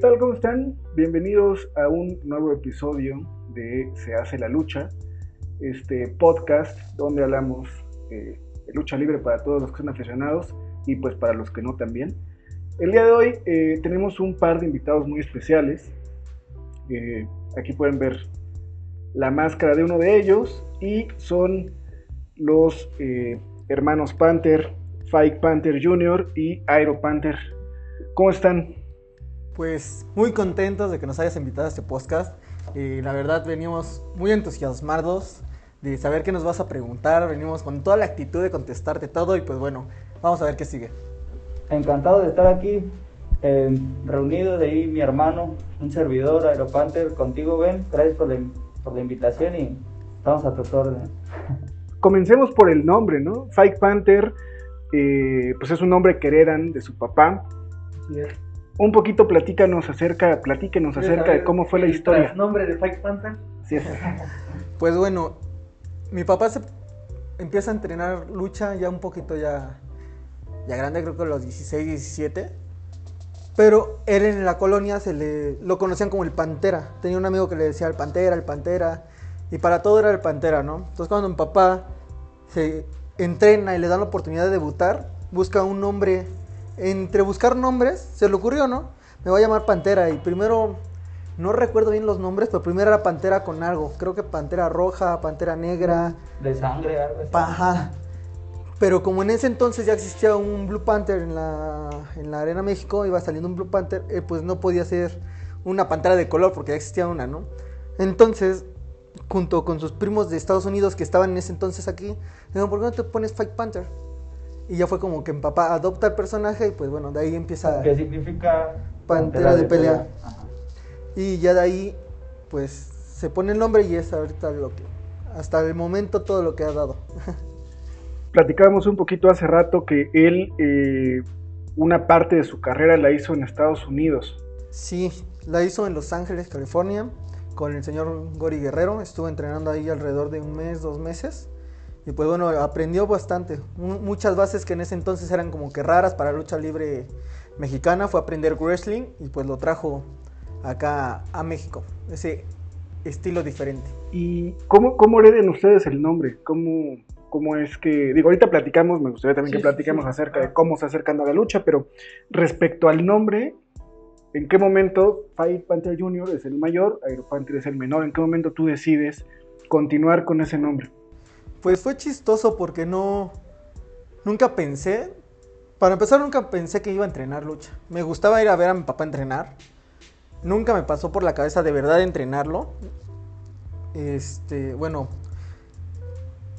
tal? ¿Cómo están? Bienvenidos a un nuevo episodio de Se hace la lucha, este podcast donde hablamos eh, de lucha libre para todos los que son aficionados y pues para los que no también. El día de hoy eh, tenemos un par de invitados muy especiales. Eh, aquí pueden ver la máscara de uno de ellos y son los hermanos Panther, Fike Panther Jr. y Aero Panther. ¿Cómo están? Pues muy contentos de que nos hayas invitado a este podcast. Y la verdad venimos muy entusiasmados de saber qué nos vas a preguntar. Venimos con toda la actitud de contestarte todo y pues bueno, vamos a ver qué sigue. Encantado de estar aquí eh, reunido de ahí mi hermano, un servidor, Aeropanther, contigo Ben. Gracias por la, por la invitación y estamos a tu orden. Comencemos por el nombre, ¿no? Fike Panther, eh, pues es un nombre que heredan de su papá. Sí, un poquito platícanos acerca, platíquenos acerca de cómo fue la historia. nombre de Fight Panther? Sí. Pues bueno, mi papá se empieza a entrenar lucha ya un poquito ya, ya grande, creo que a los 16, 17. Pero él en la colonia se le lo conocían como el Pantera. Tenía un amigo que le decía el Pantera, el Pantera. Y para todo era el Pantera, ¿no? Entonces cuando mi papá se entrena y le dan la oportunidad de debutar, busca un nombre entre buscar nombres, se le ocurrió, ¿no? Me voy a llamar Pantera y primero, no recuerdo bien los nombres, pero primero era Pantera con algo. Creo que Pantera Roja, Pantera Negra. De sangre, algo así. Ajá. Pero como en ese entonces ya existía un Blue Panther en la, en la Arena México, iba saliendo un Blue Panther, eh, pues no podía ser una pantera de color porque ya existía una, ¿no? Entonces, junto con sus primos de Estados Unidos que estaban en ese entonces aquí, dijeron, ¿por qué no te pones Fight Panther? Y ya fue como que mi papá adopta el personaje y pues bueno, de ahí empieza... ¿Qué significa? Pantera de pelea. Y ya de ahí pues se pone el nombre y es ahorita lo que... Hasta el momento todo lo que ha dado. Platicábamos un poquito hace rato que él eh, una parte de su carrera la hizo en Estados Unidos. Sí, la hizo en Los Ángeles, California, con el señor Gori Guerrero. Estuvo entrenando ahí alrededor de un mes, dos meses. Y pues bueno, aprendió bastante. Muchas bases que en ese entonces eran como que raras para lucha libre mexicana. Fue aprender wrestling y pues lo trajo acá a México. Ese estilo diferente. ¿Y cómo, cómo hereden ustedes el nombre? ¿Cómo, ¿Cómo es que.? Digo, ahorita platicamos, me gustaría también que platiquemos acerca de cómo se acercando a la lucha, pero respecto al nombre, ¿en qué momento Fight Panther Jr. es el mayor, Aero Panther es el menor? ¿En qué momento tú decides continuar con ese nombre? Pues fue chistoso porque no. Nunca pensé. Para empezar, nunca pensé que iba a entrenar lucha. Me gustaba ir a ver a mi papá entrenar. Nunca me pasó por la cabeza de verdad entrenarlo. Este, bueno,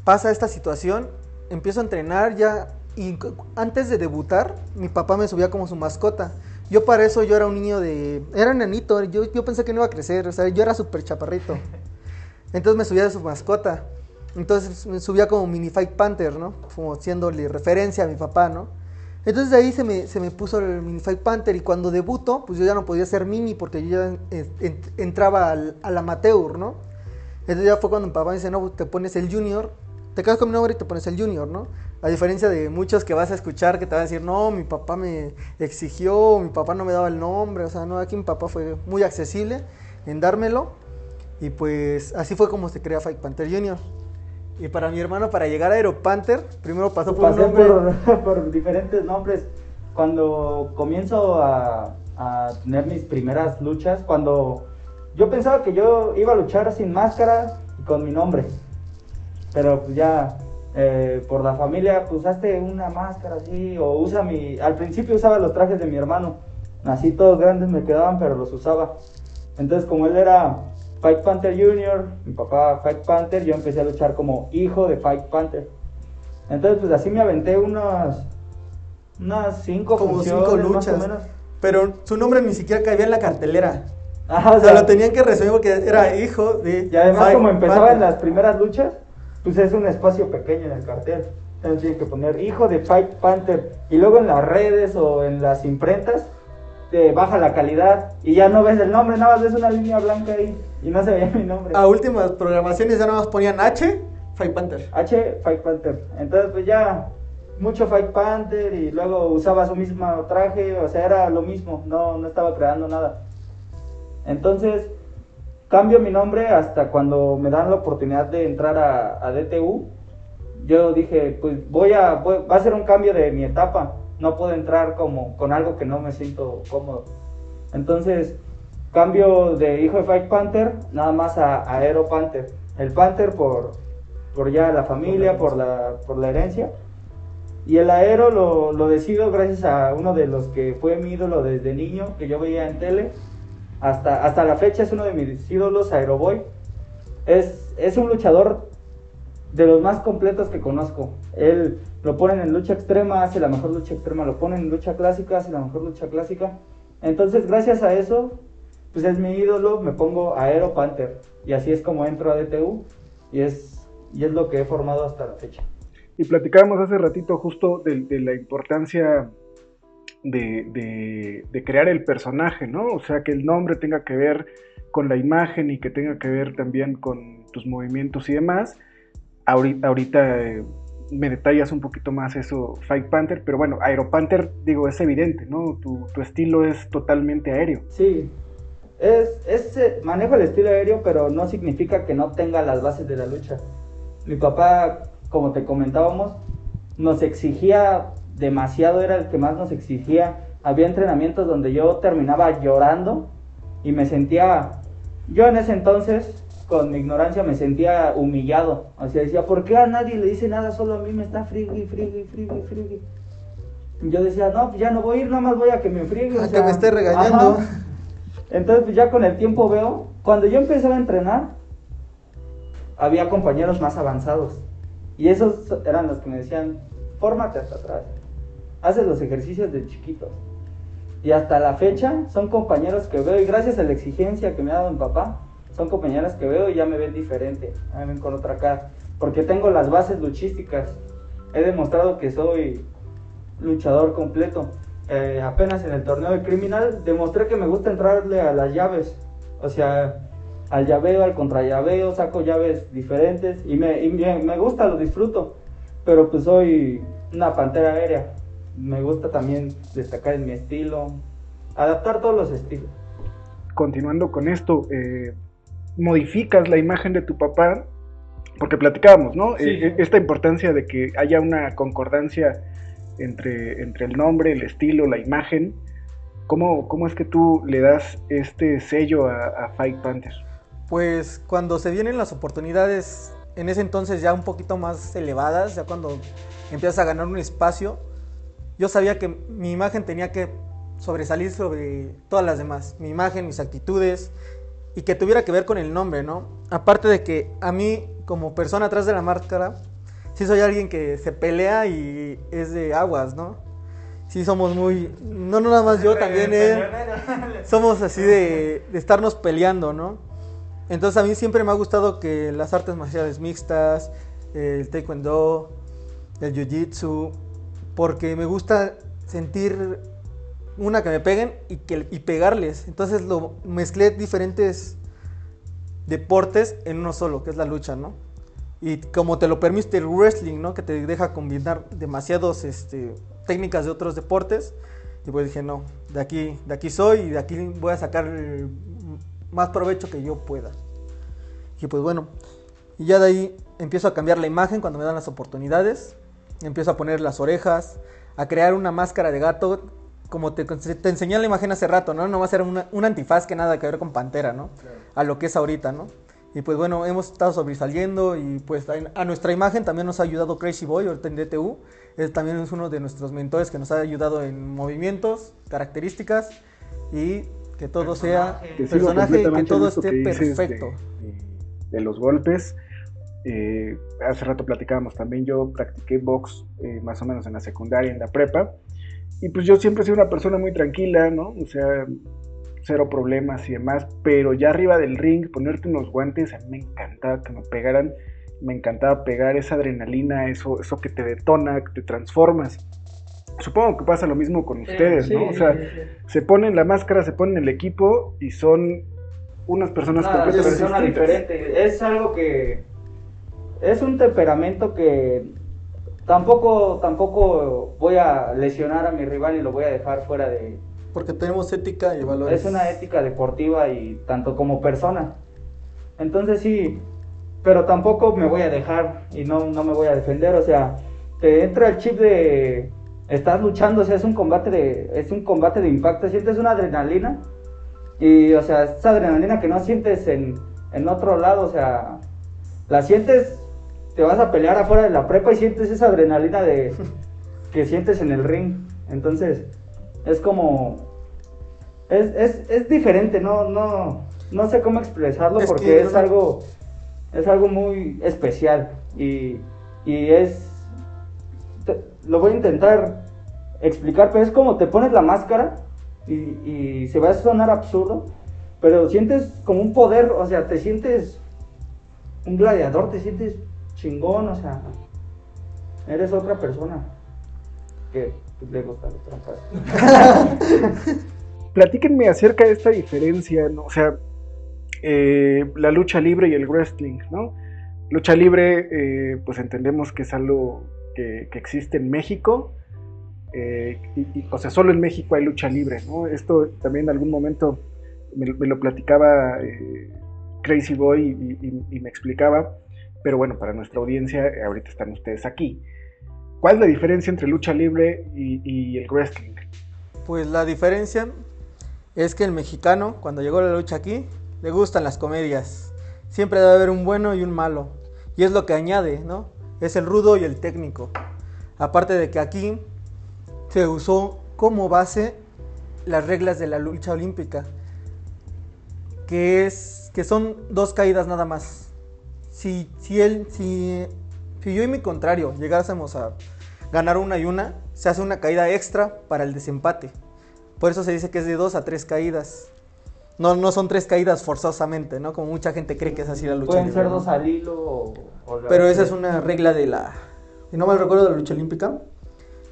pasa esta situación. Empiezo a entrenar ya. Y antes de debutar, mi papá me subía como su mascota. Yo para eso yo era un niño de... Era nenito, yo, yo pensé que no iba a crecer, o sea, yo era súper chaparrito. Entonces me subía de su mascota. Entonces me subía como Mini Fight Panther, ¿no? Como haciéndole referencia a mi papá, ¿no? Entonces de ahí se me, se me puso el Mini Fight Panther y cuando debuto, pues yo ya no podía ser Mini porque yo ya entraba al, amateur, ¿no? Entonces ya fue cuando mi papá me dice, no, te pones el Junior, te quedas con mi nombre y te pones el Junior, ¿no? A diferencia de muchos que vas a escuchar que te van a decir, no, mi papá me exigió, mi papá no me daba el nombre, o sea, no, aquí mi papá fue muy accesible en dármelo. Y pues así fue como se crea Fight Panther Junior. Y para mi hermano, para llegar a Aeropanther, primero pasó por un nombre. Por, diferentes nombres. Cuando comienzo a, tener mis primeras luchas, cuando yo pensaba que yo iba a luchar sin máscara y con mi nombre. Pero pues ya, eh, por la familia, pues hazte una máscara así, o usa mi... Al principio usaba los trajes de mi hermano. Así todos grandes me quedaban, pero los usaba. Entonces, como él era Fight Panther Jr., mi papá Fight Panther, yo empecé a luchar como hijo de Fight Panther. Entonces, pues así me aventé unas, unas cinco como cinco luchas. Pero su nombre ni siquiera cabía en la cartelera. o, sea, lo tenían que resumir porque era hijo de. Y además, como empezaba en las primeras luchas, pues es un espacio pequeño en el cartel. Entonces tienen que poner hijo de Fight Panther. Y luego en las redes o en las imprentas, te baja la calidad y ya no ves el nombre, nada más ves una línea blanca ahí. Y no se veía mi nombre. A últimas programaciones ya nada más ponían H, Fight Panther. H, Fight Panther. Entonces, pues ya, mucho Fight Panther y luego usaba su mismo traje, o sea, era lo mismo, no, no estaba creando nada. Entonces, cambio mi nombre hasta cuando me dan la oportunidad de entrar a, a DTU. Yo dije, pues voy a, voy- va a ser un cambio de mi etapa. No puedo entrar como con algo que no me siento cómodo. Entonces, cambio de hijo de Fight Panther nada más a, a Aero Panther. El Panther por, por ya la familia, por la, por la herencia. Y el aero lo, lo decido gracias a uno de los que fue mi ídolo desde niño, que yo veía en tele. Hasta, hasta la fecha es uno de mis ídolos, Aeroboy. Es, es un luchador de los más completos que conozco. Él lo ponen en lucha extrema, hace la mejor lucha extrema, lo ponen en lucha clásica, hace la mejor lucha clásica. Entonces, gracias a eso, pues es mi ídolo, me pongo Aero Panther. Y así es como entro a DTU y es, y es lo que he formado hasta la fecha. Y platicábamos hace ratito justo de, de la importancia de, de- de crear el personaje, ¿no? O sea, que el nombre tenga que ver con la imagen y que tenga que ver también con tus movimientos y demás. Ahorita, ahorita eh, me detallas un poquito más eso, Fight Panther, pero bueno, Aero Panther, digo, es evidente, ¿no? Tu, tu estilo es totalmente aéreo. Sí, es, es, eh, manejo el estilo aéreo, pero no significa que no tenga las bases de la lucha. Mi papá, como te comentábamos, nos exigía demasiado, era el que más nos exigía. Había entrenamientos donde yo terminaba llorando y me sentía, yo en ese entonces, con mi ignorancia, me sentía humillado. O sea, decía, ¿por qué a nadie le dice nada? Solo a mí me está frigui, frigui, frigui, frigui. Yo decía, no, ya no voy a ir, nada más voy a que me friegue. o A que sea, me esté regañando. ajá. Entonces, pues ya con el tiempo veo, cuando yo empezaba a entrenar, había compañeros más avanzados. Y esos eran los que me decían, fórmate hasta atrás. Haces los ejercicios de chiquitos. Y hasta la fecha son compañeros que veo, y gracias a la exigencia que me ha dado mi papá, son compañeros que veo y ya me ven diferente, me ven con otra cara. Porque tengo las bases luchísticas. He demostrado que soy luchador completo. Eh, apenas en el torneo de criminal demostré que me gusta entrarle a las llaves. O sea, al llaveo, al contrallaveo, saco llaves diferentes y me, y me, me gusta, lo disfruto. Pero pues soy una pantera aérea. Me gusta también destacar en mi estilo, adaptar todos los estilos. continuando con esto, eh, modificas la imagen de tu papá, porque platicábamos, ¿no? Sí. Eh, esta importancia de que haya una concordancia entre, entre el nombre, el estilo, la imagen. ¿Cómo, cómo es que tú le das este sello a, a Fight Panther? Pues cuando se vienen las oportunidades, en ese entonces ya un poquito más elevadas, ya cuando empiezas a ganar un espacio, yo sabía que mi imagen tenía que sobresalir sobre todas las demás. Mi imagen, mis actitudes y que tuviera que ver con el nombre, ¿no? Aparte de que a mí, como persona atrás de la máscara, sí soy alguien que se pelea y es de aguas, ¿no? Sí somos muy... No, no nada más yo, también él somos así de, de estarnos peleando, ¿no? Entonces a mí siempre me ha gustado que las artes marciales mixtas, el taekwondo, el jiu-jitsu, porque me gusta sentir una que me peguen y, que, y pegarles. Entonces lo mezclé diferentes deportes en uno solo, que es la lucha, ¿no? Y como te lo permite el wrestling, ¿no? Que te deja combinar demasiados este, técnicas de otros deportes. Y pues dije, no, de aquí, de aquí soy y de aquí voy a sacar el más provecho que yo pueda. Y pues bueno, y ya de ahí empiezo a cambiar la imagen cuando me dan las oportunidades. Empiezo a poner las orejas, a crear una máscara de gato. Como te, te enseñé en la imagen hace rato, ¿no? No va a ser una, un antifaz que nada que ver con Pantera, ¿no? A lo que es ahorita, ¿no? Y pues bueno, hemos estado sobresaliendo y pues a, nuestra imagen también nos ha ayudado Crazy Boy, ahorita en DTU. Él también es uno de nuestros mentores que nos ha ayudado en movimientos, características y que todo sea Que sigo personaje y que todo esté que perfecto. De, de los golpes. Eh, hace rato platicábamos también, yo practiqué box eh, más o menos en la secundaria, en la prepa. Y pues yo siempre he sido una persona muy tranquila, ¿no? O sea, cero problemas y demás. Pero ya arriba del ring, ponerte unos guantes, a mí me encantaba que me pegaran. Me encantaba pegar esa adrenalina, eso, eso que te detona, que te transformas. Supongo que pasa lo mismo con ustedes, Sí, ¿no? O sea, sí, se ponen la máscara, se ponen el equipo y son unas personas completamente persona diferente. Es algo que es un temperamento que tampoco tampoco voy a lesionar a mi rival y lo voy a dejar fuera de, Porque tenemos ética y valores. Es una ética deportiva y tanto como persona. Entonces sí, pero tampoco me voy a dejar y no, no me voy a defender, o sea, te entra el chip de estás luchando, o sea, es un combate de es un combate de impacto, sientes una adrenalina y o sea, esa adrenalina que no sientes en, en otro lado, o sea, la sientes te vas a pelear afuera de la prepa y sientes esa adrenalina de que sientes en el ring. Entonces, es como es, es, es diferente, no no no sé cómo expresarlo Es porque que es algo es algo muy especial y, y es te- lo voy a intentar explicar, pero es como te pones la máscara y, y se va a sonar absurdo, pero sientes como un poder, o sea, te sientes un gladiador, te sientes chingón, o sea, eres otra persona que le gusta los trompas. Platíquenme acerca de esta diferencia, ¿no? O sea, eh, la lucha libre y el wrestling, ¿no? Lucha libre, eh, pues entendemos que es algo que, existe en México, eh, y- o sea, solo en México hay lucha libre, ¿no? Esto también en algún momento me, lo platicaba Crazy Boy y, me explicaba, pero bueno, para nuestra audiencia, ahorita están ustedes aquí. ¿Cuál es la diferencia entre lucha libre y, el wrestling? Pues la diferencia es que el mexicano, cuando llegó la lucha aquí, le gustan las comedias. Siempre debe haber un bueno y un malo. Y es lo que añade, ¿no? Es el rudo y el técnico. Aparte de que aquí se usó como base las reglas de la lucha olímpica. Que es que son dos caídas nada más. Si, si él, si, si yo y mi contrario llegásemos a ganar una y una, se hace una caída extra para el desempate. Por eso se dice que es de dos a tres caídas. No, no son tres caídas forzosamente, ¿no? Como mucha gente cree que es así la lucha. Pueden libre, ser ¿no? dos al hilo o, o Pero esa es una regla de la. Si no mal recuerdo de la lucha olímpica.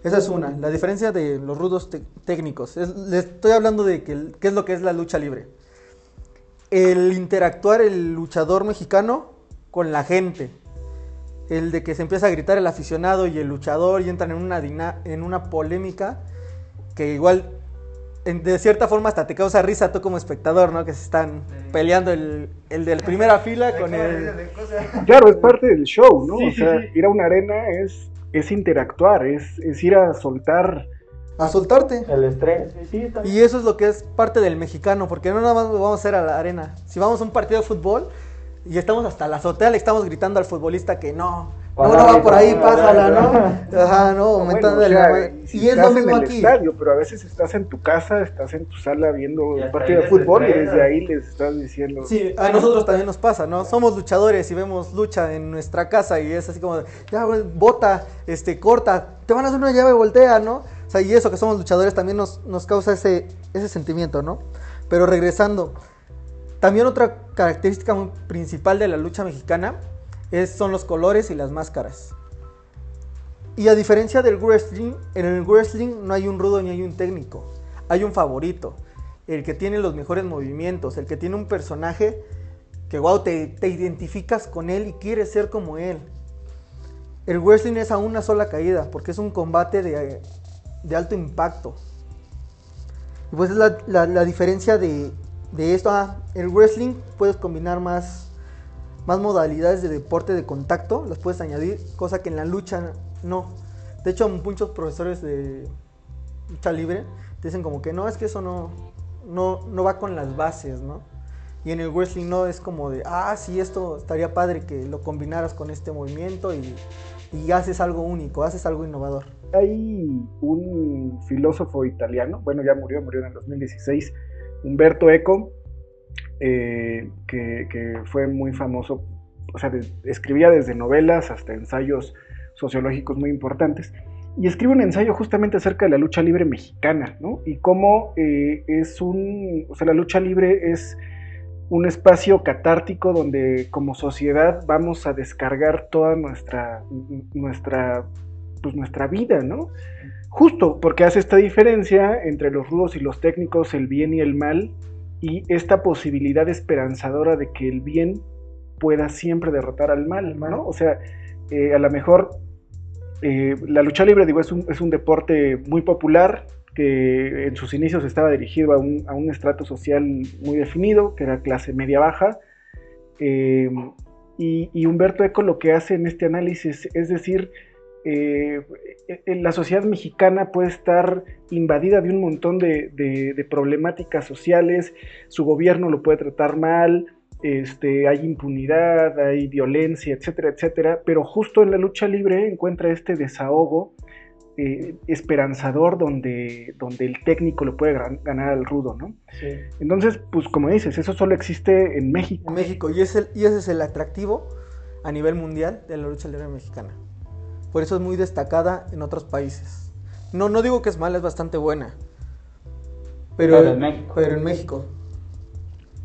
Esa es una. La diferencia de los rudos técnicos. Es- les estoy hablando de que, qué es lo que es la lucha libre. El interactuar el luchador mexicano con la gente. El de que se empieza a gritar el aficionado y el luchador y entran en una, dina- en una polémica que igual en- de cierta forma hasta te causa risa tú como espectador, ¿no? Que se están peleando el, el de la primera fila con el... Claro, es parte del show, ¿no? Sí, o sea, sí. ir a una arena es, es interactuar, es, es ir a soltar. A soltarte. El estrés. Y eso es lo que es parte del mexicano, porque no nada más vamos a hacer a la arena. Si vamos a un partido de fútbol y estamos hasta la azotea, le estamos gritando al futbolista que no. No, no va por ahí, pásala, ¿no? Ajá, no, No, bueno, mentándole o sea, si Y es lo mismo en el aquí. estadio, pero a veces estás en tu casa, estás en tu sala viendo un partido de fútbol y desde ahí les estás diciendo. Sí, a nosotros también nos pasa, ¿no? Somos luchadores y vemos lucha en nuestra casa y es así como, ya, güey, bota, este, corta, te van a hacer una llave, voltea, ¿no? O sea, y eso que somos luchadores también nos, nos causa ese, ese sentimiento, ¿no? Pero regresando, también otra característica principal de la lucha mexicana es, son los colores y las máscaras. Y a diferencia del wrestling, en el wrestling no hay un rudo ni hay un técnico, hay un favorito, el que tiene los mejores movimientos, el que tiene un personaje que, wow, te, te identificas con él y quieres ser como él. El wrestling es a una sola caída, porque es un combate de, de alto impacto. Pues es la- la diferencia de, de esto. Ah, el wrestling puedes combinar más, más modalidades de deporte de contacto, las puedes añadir, cosa que en la lucha no. De hecho, muchos profesores de lucha libre te dicen como que no, es que eso no, no, no va con las bases, ¿no? Y en el wrestling no es como de, ah, sí, esto estaría padre que lo combinaras con este movimiento y, y haces algo único, haces algo innovador. Hay un filósofo italiano, bueno, ya murió, murió en el 2016, Humberto Eco, eh, que, fue muy famoso, o sea, escribía desde novelas hasta ensayos sociológicos muy importantes, y escribe un ensayo justamente acerca de la lucha libre mexicana, ¿no? Y cómo eh, es un, o sea, la lucha libre es un espacio catártico donde como sociedad vamos a descargar toda nuestra, nuestra, pues nuestra vida, ¿no? Justo porque hace esta diferencia entre los rudos y los técnicos, el bien y el mal, y esta posibilidad esperanzadora de que el bien pueda siempre derrotar al mal, ¿no? O sea, eh, a lo mejor eh, la lucha libre, digo, es un, es un deporte muy popular, que en sus inicios estaba dirigido a un, a un estrato social muy definido, que era clase media-baja. Eh, y, y, Humberto Eco lo que hace en este análisis es decir, eh, la sociedad mexicana puede estar invadida de un montón de, de, de, problemáticas sociales, su gobierno lo puede tratar mal, este, hay impunidad, hay violencia, etcétera, etcétera, pero justo en la lucha libre encuentra este desahogo eh, esperanzador donde, donde el técnico lo puede ganar al rudo, ¿no? Sí. Entonces, pues como dices, eso solo existe en México. En México, y, es el, y ese es el atractivo a nivel mundial de la lucha libre mexicana. Por eso es muy destacada en otros países. No, no digo que es mala, es bastante buena. Pero, pero, en México. pero en México.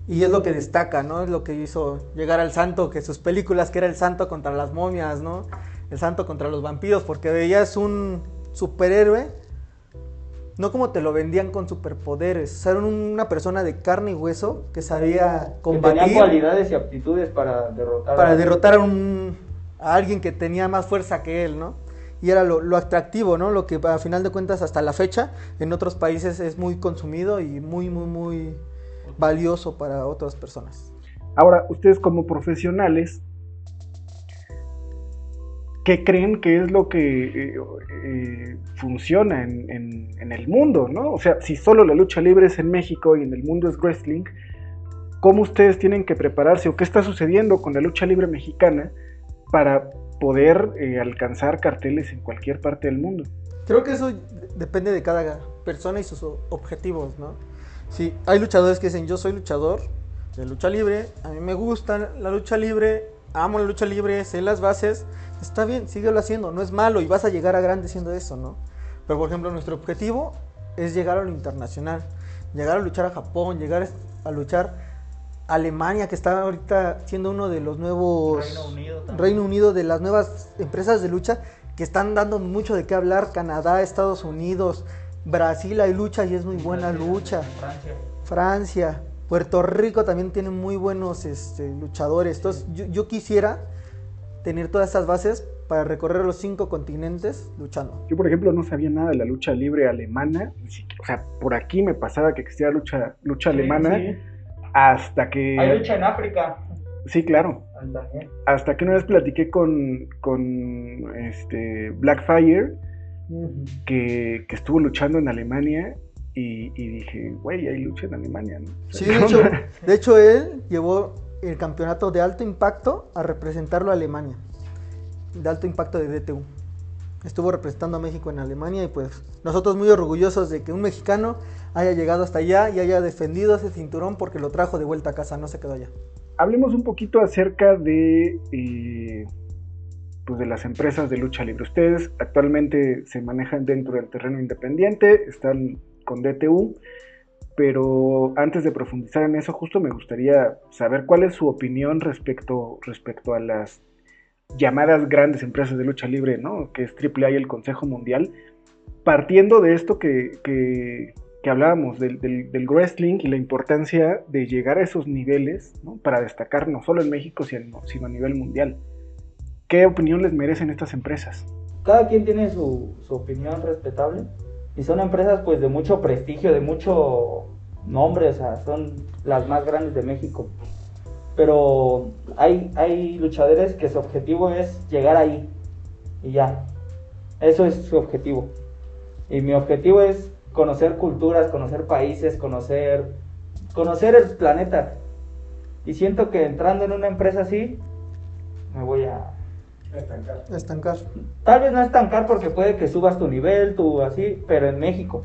Y es lo que destaca, ¿no? Es lo que hizo llegar al santo, que sus películas, que era el santo contra las momias, ¿no? El santo contra los vampiros, porque veías un, superhéroe, no como te lo vendían con superpoderes. Era una persona de carne y hueso que sabía combatir. tenía cualidades y aptitudes para derrotar. Para a derrotar a, un, a alguien que tenía más fuerza que él, ¿no? Y era lo, lo, atractivo, ¿no? Lo que a final de cuentas hasta la fecha en otros países es muy consumido y muy, muy, muy valioso para otras personas. Ahora, ustedes como profesionales, qué creen que es lo que eh, eh, funciona en, en, en, el mundo, ¿no? O sea, si solo la lucha libre es en México y en el mundo es wrestling, ¿cómo ustedes tienen que prepararse o qué está sucediendo con la lucha libre mexicana para poder eh, alcanzar carteles en cualquier parte del mundo? Creo que eso depende de cada persona y sus objetivos, ¿no? Si hay luchadores que dicen, yo soy luchador de lucha libre, a mí me gusta la lucha libre, amo la lucha libre, sé las bases, está bien, síguelo haciendo, no es malo y vas a llegar a grande siendo eso, ¿no? Pero por ejemplo, nuestro objetivo es llegar a lo internacional, llegar a luchar a Japón, llegar a luchar Alemania, que está ahorita siendo uno de los nuevos... Reino Unido, también. Reino Unido, de las nuevas empresas de lucha que están dando mucho de qué hablar, Canadá, Estados Unidos, Brasil hay lucha y es muy buena Brasil, lucha. Francia. Francia, Puerto Rico también tiene muy buenos este, luchadores. Entonces, yo, yo quisiera tener todas esas bases para recorrer los cinco continentes luchando. Yo, por ejemplo, no sabía nada de la lucha libre alemana. O sea, por aquí me pasaba que existía lucha, lucha Sí, alemana sí. Hasta que... Hay lucha en África. Sí, claro. También. Hasta que una vez platiqué con, con este, Blackfire, que, que estuvo luchando en Alemania, y, y dije, güey, hay lucha en Alemania, ¿no? O sea, Sí, ¿qué de hecho, de hecho él llevó el campeonato de alto impacto a representarlo a Alemania. De alto impacto de DTU. Estuvo representando a México en Alemania y pues nosotros muy orgullosos de que un mexicano haya llegado hasta allá y haya defendido ese cinturón porque lo trajo de vuelta a casa, no se quedó allá. Hablemos un poquito acerca de, eh, pues de las empresas de lucha libre. Ustedes actualmente se manejan dentro del terreno independiente, están con DTU, pero antes de profundizar en eso, justo me gustaría saber cuál es su opinión respecto, respecto a las llamadas grandes empresas de lucha libre, ¿no? Que es AAA y el Consejo Mundial, partiendo de esto que, que, que hablábamos, del, del, del, wrestling y la importancia de llegar a esos niveles, ¿no? Para destacar no solo en México, sino, sino a nivel mundial. ¿Qué opinión les merecen estas empresas? Cada quien tiene su, su opinión respetable. Y son empresas pues de mucho prestigio, de mucho nombre, o sea, son las más grandes de México. Pero hay, hay luchadores que su objetivo es llegar ahí. Y ya. Eso es su objetivo. Y mi objetivo es conocer culturas, conocer países, conocer, conocer el planeta. Y siento que entrando en una empresa así, me voy a, Estancar. Estancar. Tal vez no estancar porque puede que subas tu nivel, tu así, pero en México.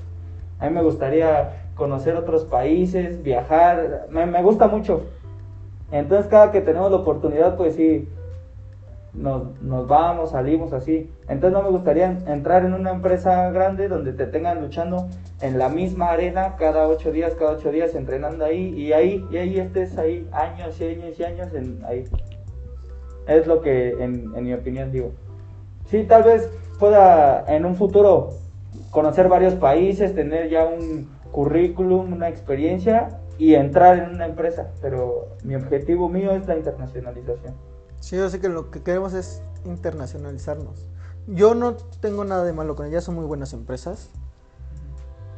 A mí me gustaría conocer otros países, viajar, me, me gusta mucho. Entonces cada que tenemos la oportunidad, pues sí, nos, nos vamos, salimos así. Entonces no me gustaría entrar en una empresa grande donde te tengan luchando en la misma arena cada ocho días, cada ocho días entrenando ahí y ahí, y ahí estés ahí años y años y años ahí. Es lo que en, en mi opinión digo. Sí, tal vez pueda en un futuro conocer varios países, tener ya un currículum, una experiencia y entrar en una empresa, pero mi objetivo mío es la internacionalización. Sí, yo sé que lo que queremos es internacionalizarnos. Yo no tengo nada de malo con ellas, son muy buenas empresas.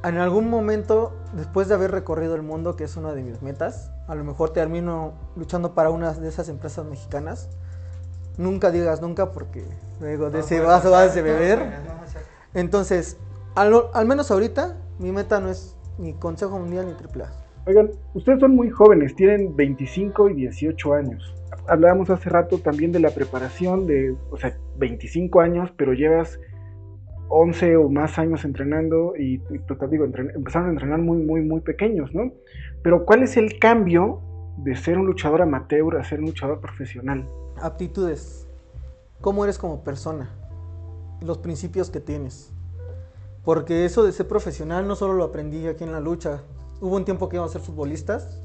en algún momento, después de haber recorrido el mundo, que es una de mis metas, a lo mejor termino luchando para una de esas empresas mexicanas. Nunca digas nunca porque luego de ese vaso vas a beber. Entonces, al, al menos ahorita, mi meta no es ni Consejo Mundial ni AAA. Oigan, ustedes son muy jóvenes, tienen 25 y 18 años. Hablábamos hace rato también de la preparación de, o sea, 25 años, pero llevas 11 o más años entrenando y, y digo, entren- empezaron a entrenar muy, muy, muy pequeños, ¿no? Pero ¿cuál es el cambio de ser un luchador amateur a ser un luchador profesional? Aptitudes. ¿Cómo eres como persona? Los principios que tienes. Porque eso de ser profesional no solo lo aprendí aquí en la lucha. Hubo un tiempo que íbamos a ser futbolistas.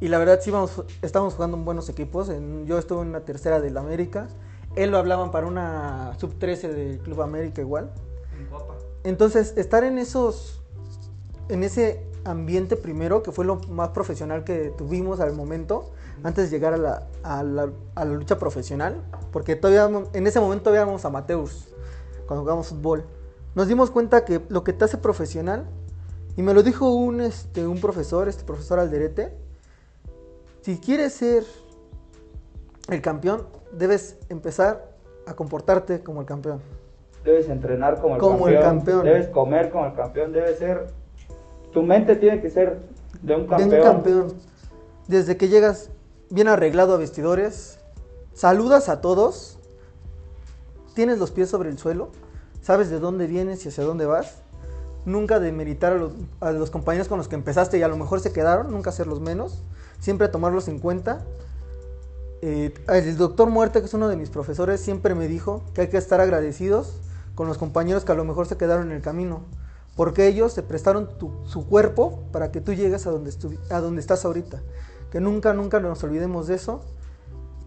Y la verdad sí íbamos, estábamos jugando en buenos equipos. En- yo estuve en la tercera del América. Él lo hablaban para una sub-13 del Club América igual. Entonces, estar en esos, en ese ambiente primero, que fue lo más profesional que tuvimos al momento, antes de llegar a la, a la- a la lucha profesional, porque todavía en ese momento todavía éramos amateurs cuando jugábamos fútbol. Nos dimos cuenta que lo que te hace profesional, y me lo dijo un, este, un profesor, este profesor Alderete, si quieres ser el campeón, debes empezar a comportarte como el campeón. Debes entrenar como el Como el campeón. campeón. Debes comer como el campeón. Debes ser. Tu mente tiene que ser de un campeón. De un campeón. Desde que llegas bien arreglado a vestidores, saludas a todos, tienes los pies sobre el suelo, sabes de dónde vienes y hacia dónde vas. Nunca demeritar a los, a los compañeros con los que empezaste y a lo mejor se quedaron, nunca hacerlos menos, siempre tomarlos en cuenta. Eh, el doctor Muerte, que es uno de mis profesores, siempre me dijo que hay que estar agradecidos con los compañeros que a lo mejor se quedaron en el camino, porque ellos se prestaron su cuerpo para que tú llegues a donde, a donde estás ahorita. Que nunca, nunca nos olvidemos de eso.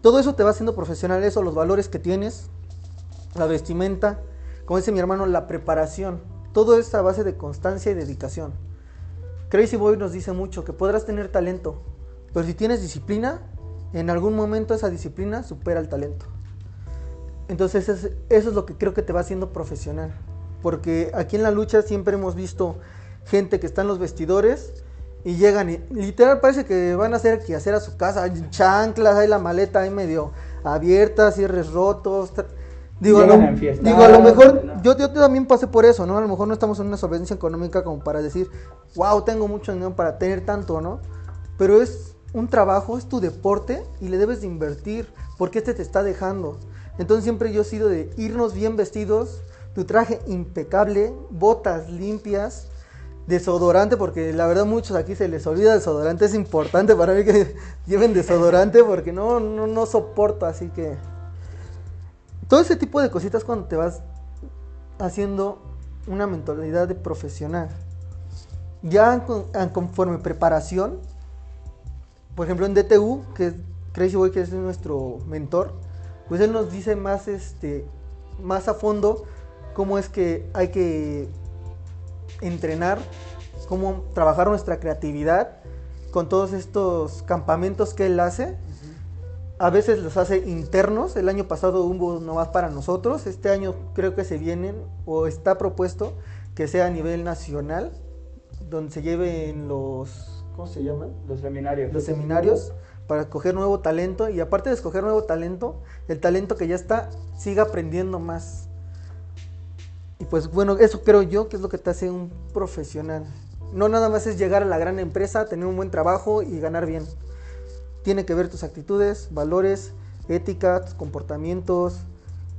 Todo eso te va haciendo profesional, eso, los valores que tienes, la vestimenta, como dice mi hermano, la preparación. Todo es a base de constancia y dedicación. Crazy Boy nos dice mucho que podrás tener talento, pero si tienes disciplina, en algún momento esa disciplina supera el talento. Entonces es- eso es lo que creo que te va haciendo profesional. Porque aquí en la lucha siempre hemos visto gente que está en los vestidores y llegan y literal parece que van a hacer que hacer a su casa, hay chanclas, hay la maleta ahí medio abierta, cierres rotos. Digo, a lo, digo, a mejor ¿no? yo, yo también pasé por eso, ¿no? A lo mejor no estamos en una solvencia económica como para decir, wow, tengo mucho dinero para tener tanto, ¿no? Pero es un trabajo, es tu deporte y le debes de invertir porque este te está dejando. Entonces siempre yo he sido de irnos bien vestidos, tu traje impecable, botas limpias, desodorante, porque la verdad muchos aquí se les olvida desodorante, es importante para mí que lleven desodorante porque no, no, no soporto, así que todo ese tipo de cositas cuando te vas haciendo una mentalidad de profesional. Ya con- a- conforme preparación, por ejemplo en DTU, que es Crazy Boy, que es nuestro mentor, pues él nos dice más, este, más a fondo cómo es que hay que entrenar, cómo trabajar nuestra creatividad con todos estos campamentos que él hace. A veces los hace internos. El año pasado hubo nomás para nosotros. Este año creo que se vienen o está propuesto que sea a nivel nacional, donde se lleven los, ¿cómo se llaman? Los seminarios. Los seminarios para escoger nuevo talento y aparte de escoger nuevo talento, el talento que ya está siga aprendiendo más. Y pues bueno, eso creo yo que es lo que te hace un profesional. No nada más es llegar a la gran empresa, tener un buen trabajo y ganar bien. Tiene que ver tus actitudes, valores, ética, tus comportamientos,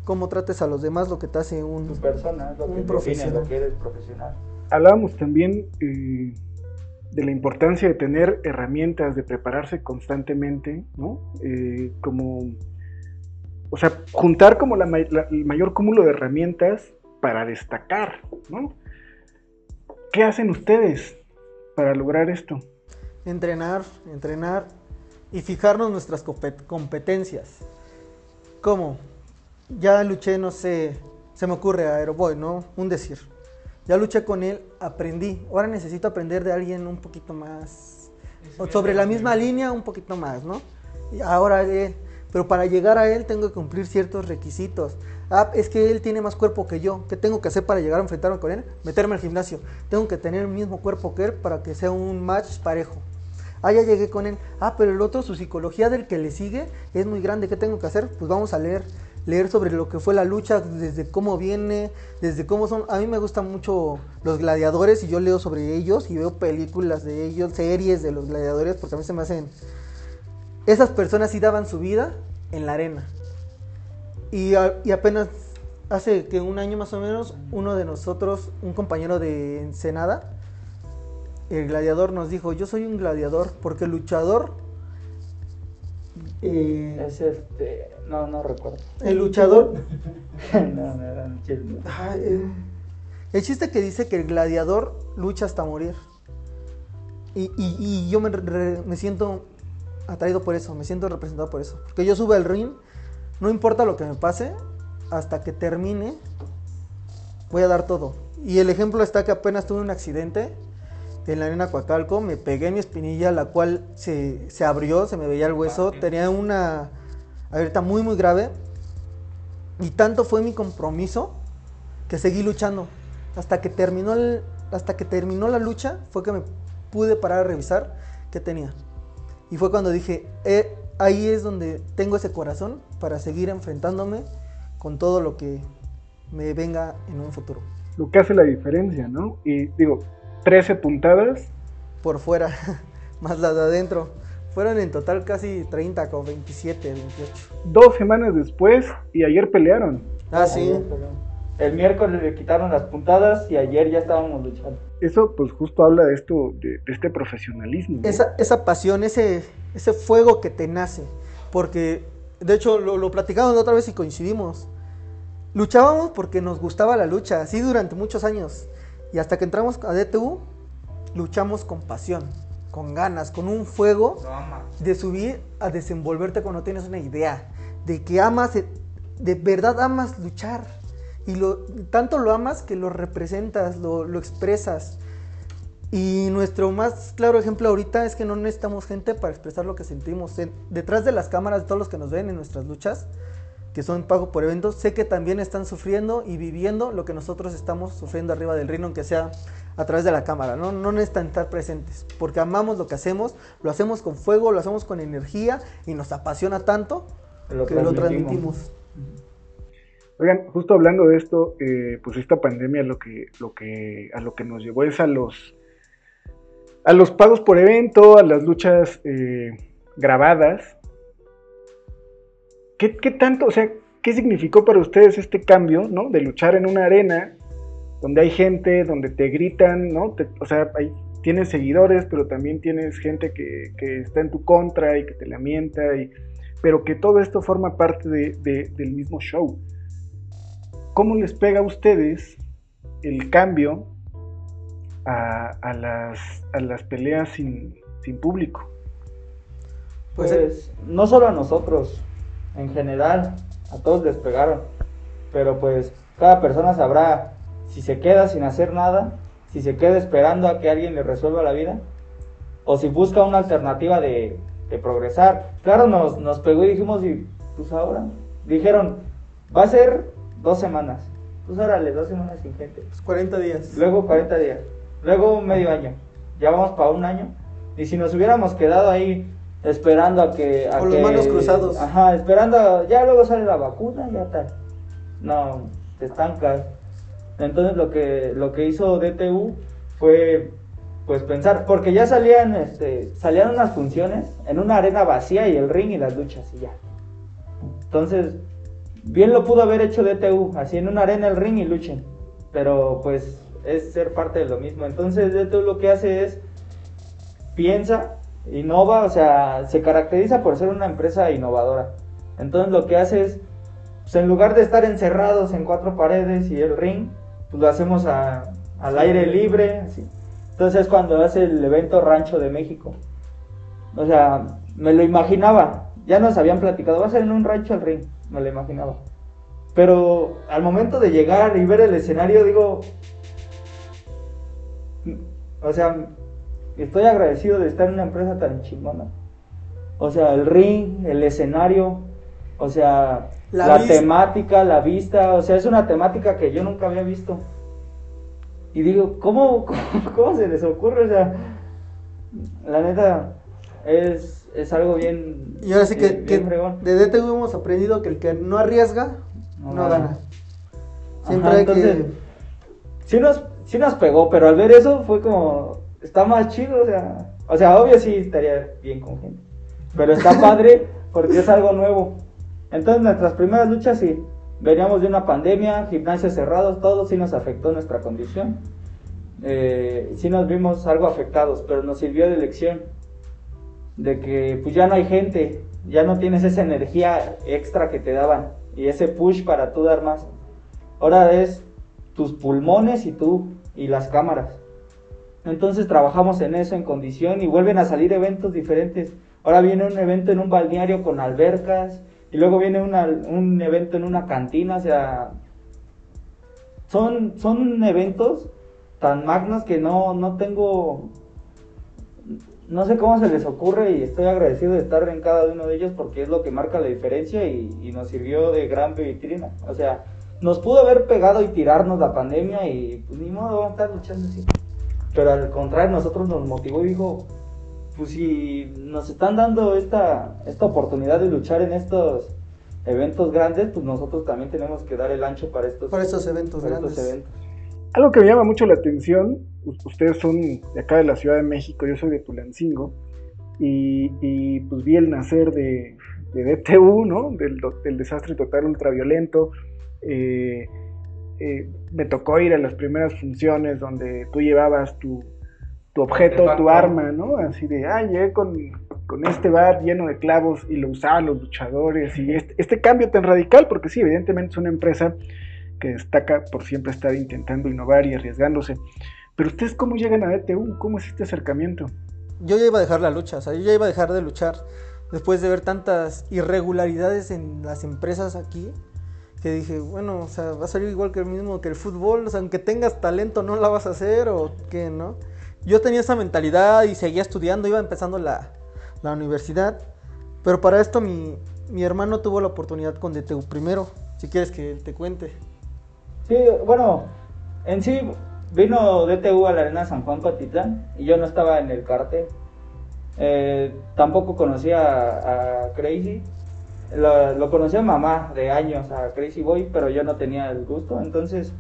cómo trates a los demás, lo que te hace Tu un... persona, es lo Un que define profesional. lo que eres profesional. Hablábamos también eh, de la importancia de tener herramientas, de prepararse constantemente, ¿no? Eh, como, o sea, juntar como la, el mayor cúmulo de herramientas para destacar, ¿no? ¿Qué hacen ustedes para lograr esto? entrenar, entrenar y fijarnos nuestras compet- competencias. ¿Cómo? Ya luché, no sé, se me ocurre a Aeroboy, ¿no? Un decir. Ya luché con él, aprendí. Ahora necesito aprender de alguien un poquito más. o sobre la misma línea, un poquito más, ¿no? Y ahora él. Pero para llegar a él tengo que cumplir ciertos requisitos. Ah, es que él tiene más cuerpo que yo. ¿Qué tengo que hacer para llegar a enfrentarme con él? Meterme al gimnasio. Tengo que tener el mismo cuerpo que él para que sea un match parejo. Ah, ya llegué con él. Ah, pero el otro, su psicología del que le sigue es muy grande. ¿Qué tengo que hacer? Pues vamos a leer. Leer sobre lo que fue la lucha, desde cómo viene, desde cómo son. A mí me gustan mucho los gladiadores y yo leo sobre ellos y veo películas de ellos, series de los gladiadores, porque a mí se me hacen. Esas personas sí daban su vida en la arena. Y, a- y apenas hace que un año más o menos, uno de nosotros, un compañero de Ensenada, el gladiador nos dijo, yo soy un gladiador, porque luchador, eh, Es este. No, no recuerdo. el luchador, no, no, era un chisme. Ah, eh, el chiste que dice que el gladiador lucha hasta morir. Y, y- y yo me, re- me siento atraído por eso, me siento representado por eso. Porque yo subo al ring, no importa lo que me pase, hasta que termine, voy a dar todo. Y el ejemplo está que apenas tuve un accidente en la arena Coacalco, me pegué en mi espinilla, la cual se, se abrió, se me veía el hueso, tenía una abierta muy muy grave. Y tanto fue mi compromiso que seguí luchando. Hasta que terminó el- hasta que terminó la lucha fue que me pude parar a revisar qué tenía. Y fue cuando dije, "Eh, ahí es donde tengo ese corazón para seguir enfrentándome con todo lo que me venga en un futuro. Lo que hace la diferencia, ¿no? Y digo, 13 puntadas, Por fuera, más las de adentro. Fueron en total casi 30, como 27, 28. dos semanas después y ayer pelearon. Ah, sí. Ayer, pero- El miércoles le quitaron las puntadas y ayer ya estábamos luchando. Eso pues justo habla de esto, de, de este profesionalismo. ¿no? esa, esa pasión, ese, ese fuego que te nace. Porque, de hecho, lo, lo platicamos la otra vez y coincidimos. Luchábamos porque nos gustaba la lucha, así durante muchos años. Y hasta que entramos a DTU, luchamos con pasión, con ganas, con un fuego de subir a desenvolverte cuando tienes una idea. De que amas, de, de verdad amas luchar. Y lo, tanto lo amas que lo representas, lo, lo expresas. Y nuestro más claro ejemplo ahorita es que no necesitamos gente para expresar lo que sentimos. En- detrás de las cámaras de todos los que nos ven en nuestras luchas, que son pago por eventos, sé que también están sufriendo y viviendo lo que nosotros estamos sufriendo arriba del ring, aunque sea a través de la cámara. No, no necesitan estar presentes, porque amamos lo que hacemos, lo hacemos con fuego, lo hacemos con energía y nos apasiona tanto Lo que lo transmitimos. transmitimos. Oigan, justo hablando de esto, eh, pues esta pandemia lo que, lo que, a lo que nos llevó es a los, a los pagos por evento, a las luchas eh, grabadas. ¿Qué, qué tanto, o sea, qué significó para ustedes este cambio, ¿no? De luchar en una arena donde hay gente, donde te gritan, ¿no? Te- o sea, hay, tienes seguidores, pero también tienes gente que, que está en tu contra y que te lamenta, y, pero que todo esto forma parte de- de- del mismo show. ¿Cómo les pega a ustedes el cambio a, a las, a las peleas sin, sin público? Pues, Pues, no solo a nosotros, en general, a todos les pegaron. Pero pues cada persona sabrá si se queda sin hacer nada, si se queda esperando a que alguien le resuelva la vida, o si busca una alternativa de, de progresar. Claro, nos, nos pegó y dijimos, y pues ahora, dijeron, va a ser dos semanas. Pues órale, dos semanas sin gente. pues, 40 días. Luego 40 días. Luego medio año. Ya vamos para un año. Y si nos hubiéramos quedado ahí esperando a que... A Con los que- manos cruzados. Ajá, esperando. a- ya luego sale la vacuna, ya tal. No, te estancas. Entonces lo que, lo que hizo DTU fue pues pensar, porque ya salían, este, salían unas funciones en una arena vacía y el ring y las luchas y ya. Entonces, bien lo pudo haber hecho DTU, así en una arena el ring y luchen. Pero pues es ser parte de lo mismo. Entonces DTU lo que hace es piensa, innova, o sea, se caracteriza por ser una empresa innovadora. Entonces lo que hace es, pues, en lugar de estar encerrados en cuatro paredes y el ring, pues lo hacemos a- al aire libre. así. Entonces es cuando hace el evento Rancho de México. O sea, me lo imaginaba. Ya nos habían platicado, va a ser en un rancho el ring, me lo imaginaba. Pero al momento de llegar y ver el escenario, digo, o sea, estoy agradecido de estar en una empresa tan chingona. O sea, el ring, el escenario, O sea, La temática, la vista, o sea, es una temática que yo nunca había visto. Y digo, ¿cómo, cómo, cómo se les ocurre? O sea, la neta, es, es algo bien. Y ahora sí que, bien- que bien fregón. de DTV hemos aprendido que el que no arriesga, no, No gana. gana. Siempre Ajá, hay entonces, que... sí nos, sí nos pegó, pero al ver eso fue como, está más chido, o sea, o sea, obvio sí estaría bien con gente, pero está padre porque es algo nuevo. Entonces nuestras primeras luchas sí, veníamos de una pandemia, gimnasios cerrados, todo sí nos afectó nuestra condición. Eh, sí nos vimos algo afectados, pero nos sirvió de lección de que pues ya no hay gente, ya no tienes esa energía extra que te daban y ese push para tú dar más. Ahora es tus pulmones y tú y las cámaras. Entonces trabajamos en eso, en condición, y vuelven a salir eventos diferentes. Ahora viene un evento en un balneario con albercas, y luego viene una- un evento en una cantina, o sea, son, son eventos tan magnos que no, no tengo, no sé cómo se les ocurre y estoy agradecido de estar en cada uno de ellos porque es lo que marca la diferencia y, y nos sirvió de gran vitrina. O sea, nos pudo haber pegado y tirarnos la pandemia y pues ni modo, vamos a estar luchando así. Pero al contrario, nosotros nos motivó y dijo, pues si nos están dando esta, esta oportunidad de luchar en estos eventos grandes, pues nosotros también tenemos que dar el ancho para estos, Para estos eventos para estos grandes. eventos. Algo que me llama mucho la atención, ustedes son de acá de la Ciudad de México, yo soy de Tulancingo, y, y, pues vi el nacer de, de DTU, ¿no? Del, del desastre total ultraviolento. Eh, eh, me tocó ir a las primeras funciones donde tú llevabas tu, tu objeto, tu arma, ¿no? Así de, ah, llegué con, con este bat lleno de clavos y lo usaban los luchadores. Y este, este cambio tan radical, porque sí, evidentemente es una empresa que destaca por siempre estar intentando innovar y arriesgándose. Pero ustedes, ¿cómo llegan a DTU? ¿Cómo es este acercamiento? Yo ya iba a dejar la lucha, o sea, yo ya iba a dejar de luchar después de ver tantas irregularidades en las empresas aquí, que dije, bueno, o sea, va a salir igual que el mismo que el fútbol, o sea, aunque tengas talento no la vas a hacer o qué, ¿no? Yo tenía esa mentalidad y seguía estudiando, iba empezando la, la universidad, pero para esto mi, mi hermano tuvo la oportunidad con DTU primero, si quieres que te cuente. Sí, bueno, en sí vino DTU a la Arena San Juan Patitlán y yo no estaba en el cartel. Eh, tampoco conocía a, a Crazy. Lo, lo conocía mamá de años, a Crazy Boy, pero yo no tenía el gusto. Entonces,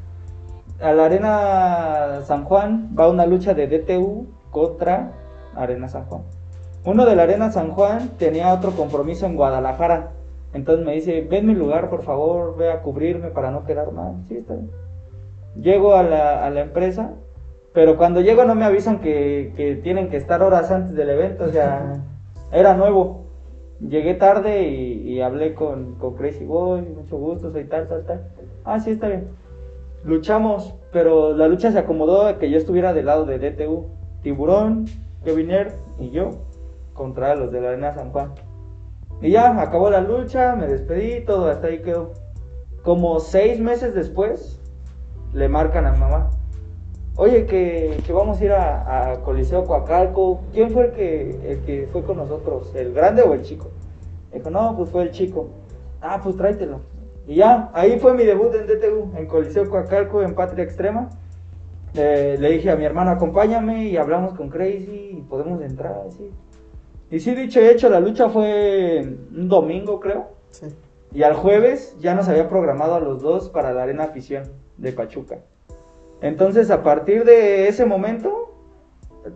a la Arena San Juan va una lucha de DTU contra Arena San Juan. Uno de la Arena San Juan tenía otro compromiso en Guadalajara. Entonces me dice, ven mi lugar, por favor, ve a cubrirme para no quedar mal. Sí, está bien. Llego a la, a la empresa, pero cuando llego no me avisan que, que tienen que estar horas antes del evento, o sea, era nuevo. Llegué tarde y, hablé con, con Crazy Boy, mucho gusto, soy tal, tal, tal. Ah, sí, está bien. Luchamos, pero la lucha se acomodó a que yo estuviera del lado de DTU. Tiburón, Kevin Earth y yo contra los de la Arena San Juan. Y ya, acabó la lucha, me despedí, todo hasta ahí quedó. Como seis meses después, le marcan a mamá. Oye, que, que vamos a ir a, a Coliseo Coacalco. ¿Quién fue el que, el que fue con nosotros? ¿El grande o el chico? Dijo, no, pues fue el chico. Ah, pues tráetelo. Y ya, ahí fue mi debut en DTU, en Coliseo Coacalco, en Patria Extrema. Eh, le dije a mi hermano, acompáñame y hablamos con Crazy y podemos entrar, así. Y sí, dicho y hecho, la lucha fue un domingo, creo. Sí. Y al jueves ya nos había programado a los dos para la Arena Afición de Pachuca. Entonces, a partir de ese momento,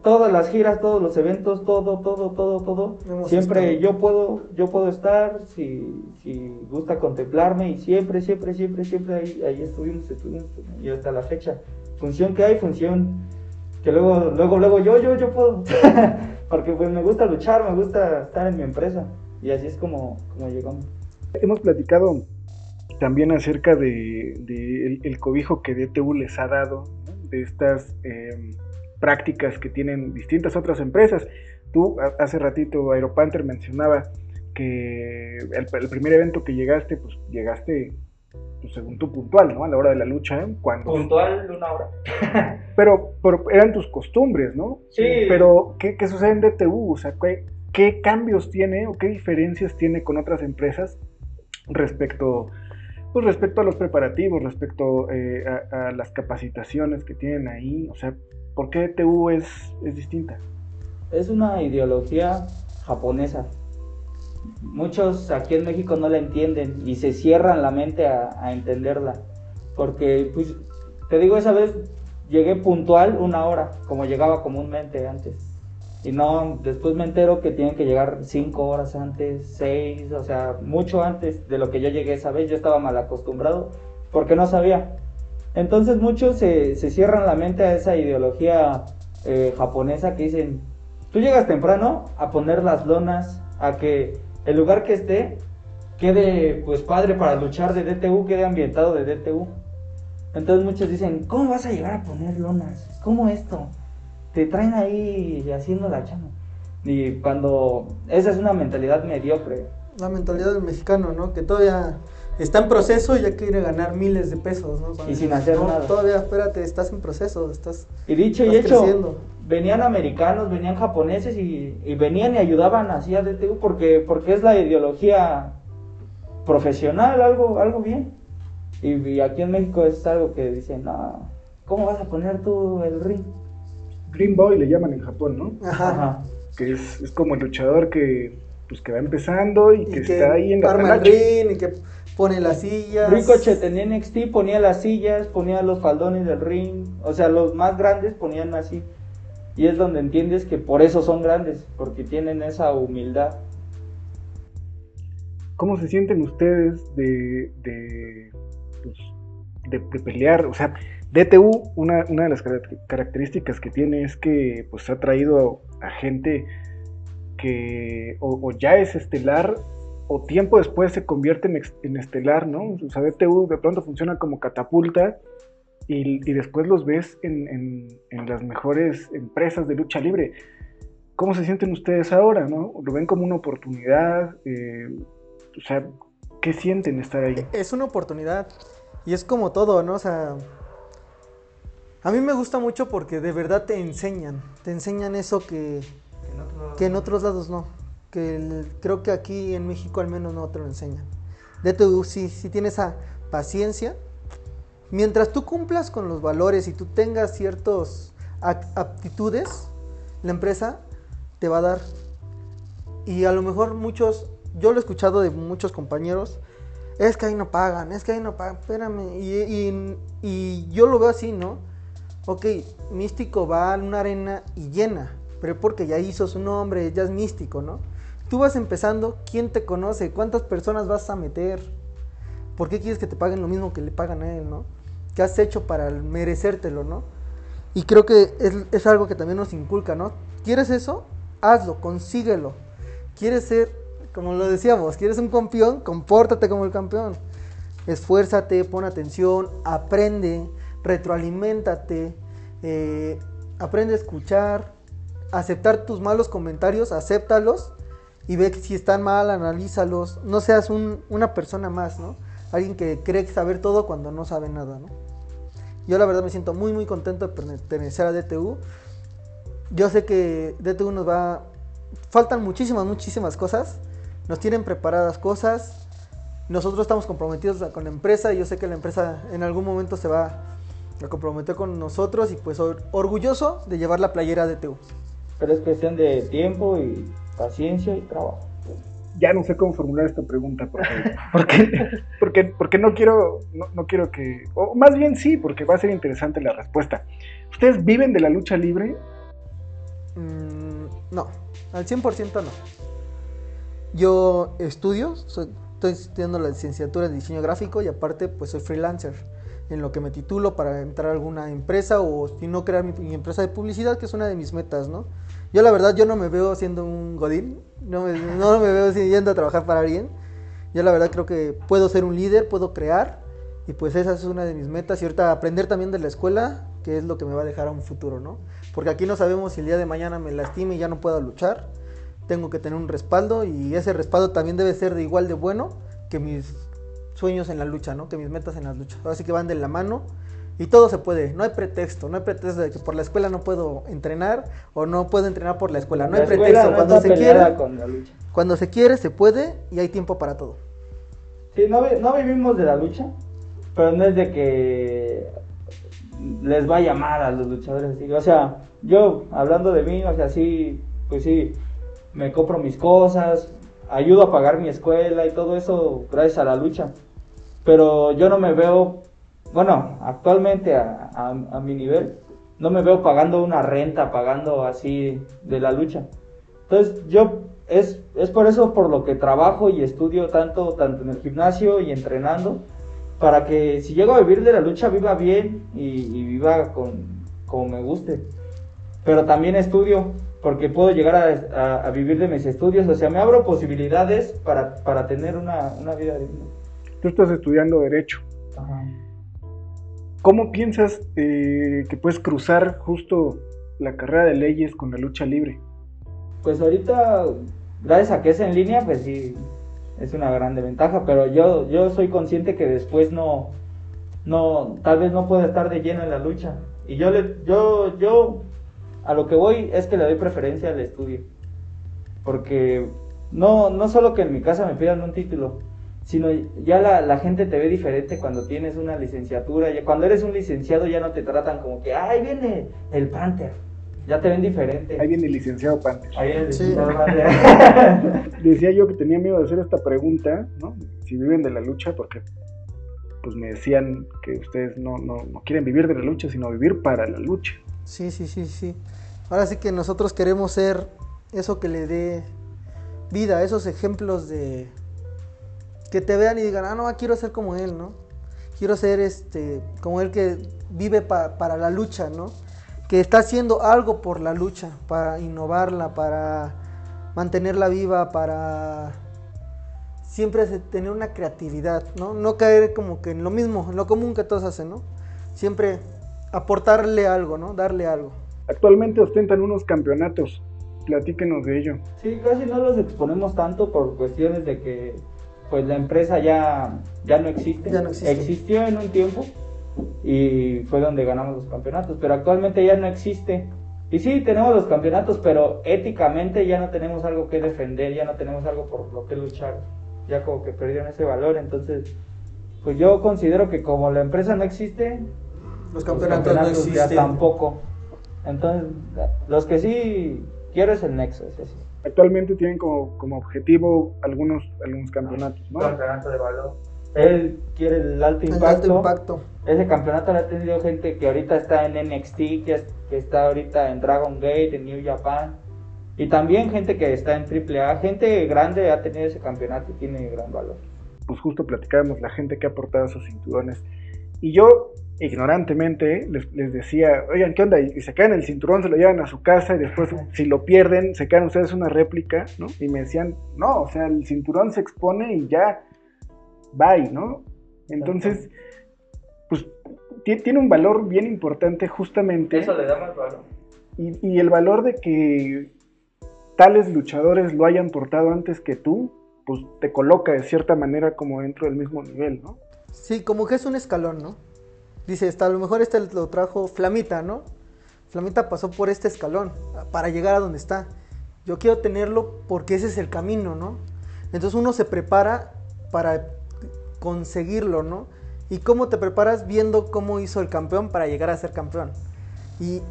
todas las giras, todos los eventos, todo, todo, todo, todo, Hemos siempre estado. yo puedo, yo puedo estar, si, si gusta contemplarme, y siempre, siempre, siempre, siempre ahí, ahí estuvimos, estuvimos, y hasta la fecha. Función que hay, función que luego, luego, luego yo, yo, yo puedo. Porque pues me gusta luchar, me gusta estar en mi empresa. Y así es como, como llegamos. Hemos platicado también acerca de, de el, el cobijo que DTU les ha dado, ¿no? de estas eh, prácticas que tienen distintas otras empresas. Tú a- hace ratito, Aeropanther mencionaba que el, el primer evento que llegaste, pues llegaste, pues, según tú, puntual, ¿no? A la hora de la lucha, cuando... Puntual, una hora. Pero, pero eran tus costumbres, ¿no? Sí. Pero, ¿qué, qué sucede en DTU? O sea, ¿qué, qué cambios tiene o qué diferencias tiene con otras empresas respecto, pues respecto a los preparativos, respecto eh, a, las capacitaciones que tienen ahí. O sea, ¿por qué DTU es, es distinta? Es una ideología japonesa. Muchos aquí en México no la entienden y se cierran la mente a, a entenderla. Porque, pues, te digo, esa vez llegué puntual una hora, como llegaba comúnmente antes. Y no, después me entero que tienen que llegar cinco horas antes, seis, o sea, mucho antes de lo que yo llegué esa vez. Yo estaba mal acostumbrado porque no sabía. Entonces muchos se, cierran la mente a esa ideología eh, japonesa que dicen, tú llegas temprano a poner las lonas, a que el lugar que esté quede pues padre para luchar de DTU, quede ambientado de DTU. Entonces muchos dicen, ¿cómo vas a llegar a poner lonas? ¿Cómo esto? Te traen ahí haciendo la chama. Y cuando esa es una mentalidad mediocre. La mentalidad del mexicano, ¿no? Que todavía está en proceso y ya quiere ganar miles de pesos, ¿no? y sin hacer nada. Todavía, espérate, estás en proceso, estás. Y dicho y hecho, venían americanos, venían japoneses y, y, venían y ayudaban así a DTU porque, porque es la ideología profesional, algo, algo bien. Y, aquí en México es algo que dicen, no, ¿cómo vas a poner tú el ring? Green Boy le llaman en Japón, ¿no? Ajá. Que es, es como el luchador que, pues, que va empezando y, que, está ahí en la arma el ring y que pone las sillas. Ricochet en NXT ponía las sillas, ponía los faldones del ring, o sea, los más grandes ponían así. Y es donde entiendes que por eso son grandes, porque tienen esa humildad. ¿Cómo se sienten ustedes de, de de, pelear, o sea, DTU, una, de las características que tiene es que pues ha traído a, gente que o, ya es estelar o tiempo después se convierte en, estelar, ¿no? O sea, DTU de pronto funciona como catapulta y, después los ves en, las mejores empresas de lucha libre. ¿Cómo se sienten ustedes ahora, no? ¿Lo ven como una oportunidad? Eh, o sea, ¿qué sienten estar ahí? Es una oportunidad. Y es como todo, ¿no? O sea, a mí me gusta mucho porque de verdad te enseñan, te enseñan eso que, que en otros lados no. Que creo que aquí en México al menos no te lo enseñan. De tu, si, si tienes esa paciencia, mientras tú cumplas con los valores y tú tengas ciertas aptitudes, la empresa te va a dar. Y a lo mejor muchos, yo lo he escuchado de muchos compañeros, es que ahí no pagan, es que ahí no pagan, espérame. Y, yo lo veo así, ¿no? Ok, místico va a una arena y llena, pero porque ya hizo su nombre, ya es místico, ¿no? Tú vas empezando, ¿quién te conoce? ¿Cuántas personas vas a meter? ¿Por qué quieres que te paguen lo mismo que le pagan a él, ¿no? ¿Qué has hecho para merecértelo, ¿no? Y creo que es, algo que también nos inculca, ¿no? ¿Quieres eso? Hazlo, consíguelo. ¿Quieres ser como lo decíamos, quieres un campeón, compórtate como el campeón. Esfuérzate, pon atención, aprende, retroalimentate, eh, aprende a escuchar, aceptar tus malos comentarios, acéptalos y ve si están mal, analízalos. No seas una persona más, ¿no? Alguien que cree saber todo cuando no sabe nada, ¿no? Yo la verdad me siento muy muy contento de pertenecer a DTU. Yo sé que DTU nos va... Faltan muchísimas, muchísimas cosas nos tienen preparadas cosas. Nosotros estamos comprometidos con la empresa y yo sé que la empresa en algún momento se va a comprometer con nosotros y pues orgulloso de llevar la playera de TU. Pero es cuestión de tiempo y paciencia y trabajo. Ya no sé cómo formular esta pregunta porque, porque, porque, no quiero no, quiero que o más bien sí porque va a ser interesante la respuesta. ¿Ustedes viven de la lucha libre? Mm, no, al 100% no. Yo estudio, estoy estudiando la licenciatura en diseño gráfico y aparte pues soy freelancer en lo que me titulo para entrar a alguna empresa o si no crear mi, empresa de publicidad que es una de mis metas, ¿no? Yo la verdad yo no me veo siendo un godín, no me, no me veo yendo a trabajar para alguien. Yo la verdad creo que puedo ser un líder, puedo crear y pues esa es una de mis metas y ahorita aprender también de la escuela, que es lo que me va a dejar a un futuro, ¿no? Porque aquí no sabemos si el día de mañana me lastime y ya no puedo luchar tengo que tener un respaldo y ese respaldo también debe ser de igual de bueno que mis sueños en la lucha, ¿no? Que mis metas en las luchas. Así que van de la mano y todo se puede. No hay pretexto, no hay pretexto de que por la escuela no puedo entrenar o no puedo entrenar por la escuela. No hay pretexto. cuando se quiere, cuando se quiere se puede y hay tiempo para todo. Sí, no, no vivimos de la lucha, pero no es de que les vaya mal a los luchadores. O sea, yo hablando de mí, o sea, sí, pues sí, me compro mis cosas, ayudo a pagar mi escuela y todo eso gracias a la lucha. Pero yo no me veo, bueno, actualmente a, a- mi nivel, no me veo pagando una renta, pagando así de la lucha. Entonces yo es, es por eso por lo que trabajo y estudio tanto, tanto en el gimnasio y entrenando, para que si llego a vivir de la lucha viva bien y, viva con, como me guste. Pero también estudio, porque puedo llegar a vivir de mis estudios, o sea, me abro posibilidades para, para tener una, una vida digna. Estás estudiando Derecho. ¿Cómo piensas eh, que puedes cruzar justo la carrera de leyes con la lucha libre? Pues ahorita, gracias a que es en línea, pues sí, es una grande ventaja, pero yo, yo soy consciente que después no, no, tal vez no pueda estar de lleno en la lucha. Y yo, yo, yo, a lo que voy es que le doy preferencia al estudio. Porque no, no solo que en mi casa me pidan un título, sino ya la, la gente te ve diferente cuando tienes una licenciatura. Ya, cuando eres un licenciado ya no te tratan como que, ay, viene el Panther. Ya te ven diferente. Ahí viene el licenciado Panther. Ahí viene el Sí. licenciado Panther. Decía yo que tenía miedo de hacer esta pregunta, ¿no? Si viven de la lucha, porque pues me decían que ustedes no, no, no quieren vivir de la lucha, sino vivir para la lucha. Sí, sí, sí, sí. Ahora sí que nosotros queremos ser eso que le dé vida, esos ejemplos de que te vean y digan, ah, no, quiero ser como él, ¿no? Quiero ser este, como él que vive pa- para la lucha, ¿no? Que está haciendo algo por la lucha, para innovarla, para mantenerla viva, para siempre tener una creatividad, ¿no? No caer como que en lo mismo, en lo común que todos hacen, ¿no? Siempre aportarle algo, ¿no? Darle algo. Actualmente ostentan unos campeonatos. Platíquenos de ello. Sí, casi no los exponemos tanto por cuestiones de que pues la empresa ya, ya no existe. Ya no existe. Existió en un tiempo y fue donde ganamos los campeonatos, pero actualmente ya no existe. Y sí, tenemos los campeonatos, pero éticamente ya no tenemos algo que defender, ya no tenemos algo por lo que luchar. Ya como que perdieron ese valor, entonces pues yo considero que como la empresa no existe, Los los campeonatos, no ya existen. tampoco. Entonces, los que sí quiero es el Nexo, ese sí. Actualmente tienen como, como objetivo algunos, algunos campeonatos, ¿no? campeonato de valor. Él quiere el alto El impacto. alto impacto. Ese campeonato lo ha tenido gente que ahorita está en NXT, que, es- que está ahorita en Dragon Gate, en New Japan. Y también gente que está en AAA. Gente grande ha tenido ese campeonato y tiene gran valor. Pues justo platicábamos la gente que ha aportado esos cinturones. Y yo, ignorantemente, les, les decía, oigan, ¿qué onda? Y se caen el cinturón, se lo llevan a su casa y después, si lo pierden, se caen ustedes una réplica, ¿no? Y me decían, no, o sea, el cinturón se expone y ya, bye, ¿no? Entonces, pues ti- tiene un valor bien importante justamente. Eso le da más valor. Y, y el valor de que tales luchadores lo hayan portado antes que tú, pues te coloca de cierta manera como dentro del mismo nivel, ¿no? Sí, como que es un escalón, ¿no? Dice, a lo mejor este lo trajo Flamita, ¿no? Flamita pasó por este escalón para llegar a donde está. Yo quiero tenerlo porque ese es el camino, ¿no? Entonces uno se prepara para conseguirlo, ¿no? ¿Y cómo te preparas viendo cómo hizo el campeón para llegar a ser campeón? Y,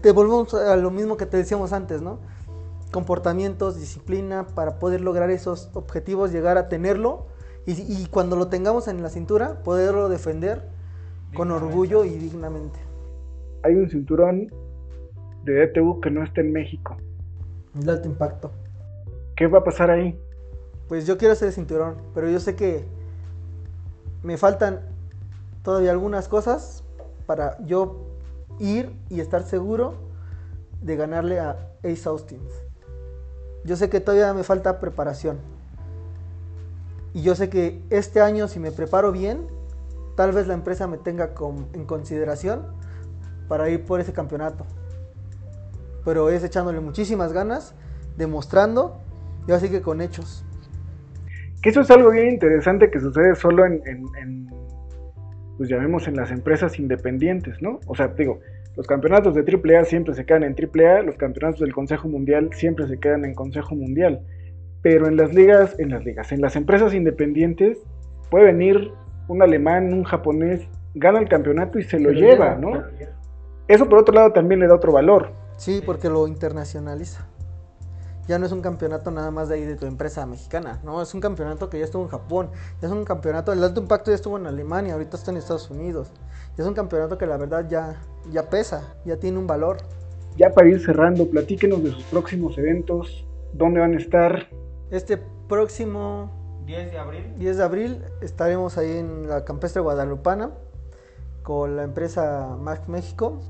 te, volvemos a lo mismo que te decíamos antes, ¿no? Comportamientos, disciplina, para poder lograr esos objetivos, llegar a tenerlo y cuando lo tengamos en la cintura, poderlo defender con orgullo y dignamente. Hay un cinturón de DTU que no está en México. El alto impacto. ¿Qué va a pasar ahí? Pues yo quiero ese cinturón, pero yo sé que me faltan todavía algunas cosas para yo ir y estar seguro de ganarle a Ace Austin. Yo sé que todavía me falta preparación. Y yo sé que este año si me preparo bien, tal vez la empresa me tenga en consideración para ir por ese campeonato. Pero es echándole muchísimas ganas, demostrando, y así que con hechos. Que eso es algo bien interesante que sucede solo en, en- pues las empresas independientes, ¿no? O sea, digo, los campeonatos de AAA siempre se quedan en AAA, los campeonatos del Consejo Mundial siempre se quedan en Consejo Mundial. Pero en las ligas, en las ligas, en las empresas independientes, puede venir un alemán, un japonés, gana el campeonato y se lo lleva, ¿no? Eso por otro lado también le da otro valor. Sí, porque lo internacionaliza. Ya no es un campeonato nada más de ahí de tu empresa mexicana, no, es un campeonato que ya estuvo en Japón, ya es un campeonato, el alto impacto ya estuvo en Alemania, ahorita está en Estados Unidos. Ya es un campeonato que la verdad ya, ya pesa, ya tiene un valor. Ya para ir cerrando, platíquenos de sus próximos eventos, dónde van a estar. Este próximo 10 de abril. 10 de abril estaremos ahí en la campestre guadalupana con la empresa Mac México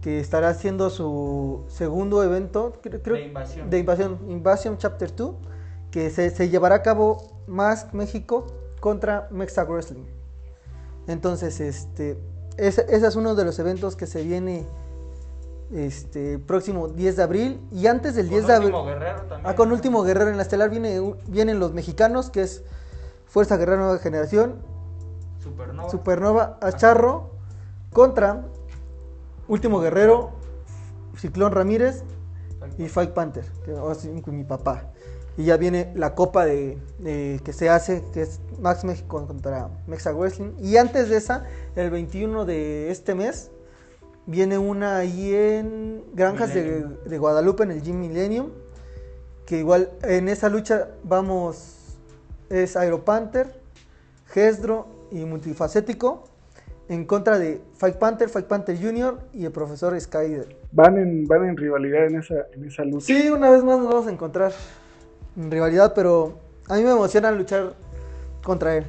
que estará haciendo su segundo evento creo, creo- De invasión. de invasión, Invasion Chapter 2 que se, se llevará a cabo Mask México contra Mexa Wrestling entonces este ese, ese es uno de los eventos que se viene este próximo 10 de abril y antes del 10 de abril Último Guerrero también. Ah, con Último Guerrero en la estelar viene, vienen los mexicanos, que es Fuerza Guerrera Nueva Generación, Supernova. Supernova Acharro, contra Último Guerrero, Ciclón Ramírez y Fight Panther, que con mi papá. Y ya viene la copa de, de- que se hace, que es Max México contra Mexa Wrestling. Y antes de esa, el 21 de este mes, viene una ahí en Granjas de, de Guadalupe, en el Gym Millennium. Que igual en esa lucha vamos, es Aeropanther, Gesdro y Multifacético. En contra de Fight Panther, Fight Panther Jr. y el profesor Skyder. Van en, van en rivalidad en esa, en esa lucha. Sí, una vez más nos vamos a encontrar en rivalidad, pero a mí me emociona luchar contra él.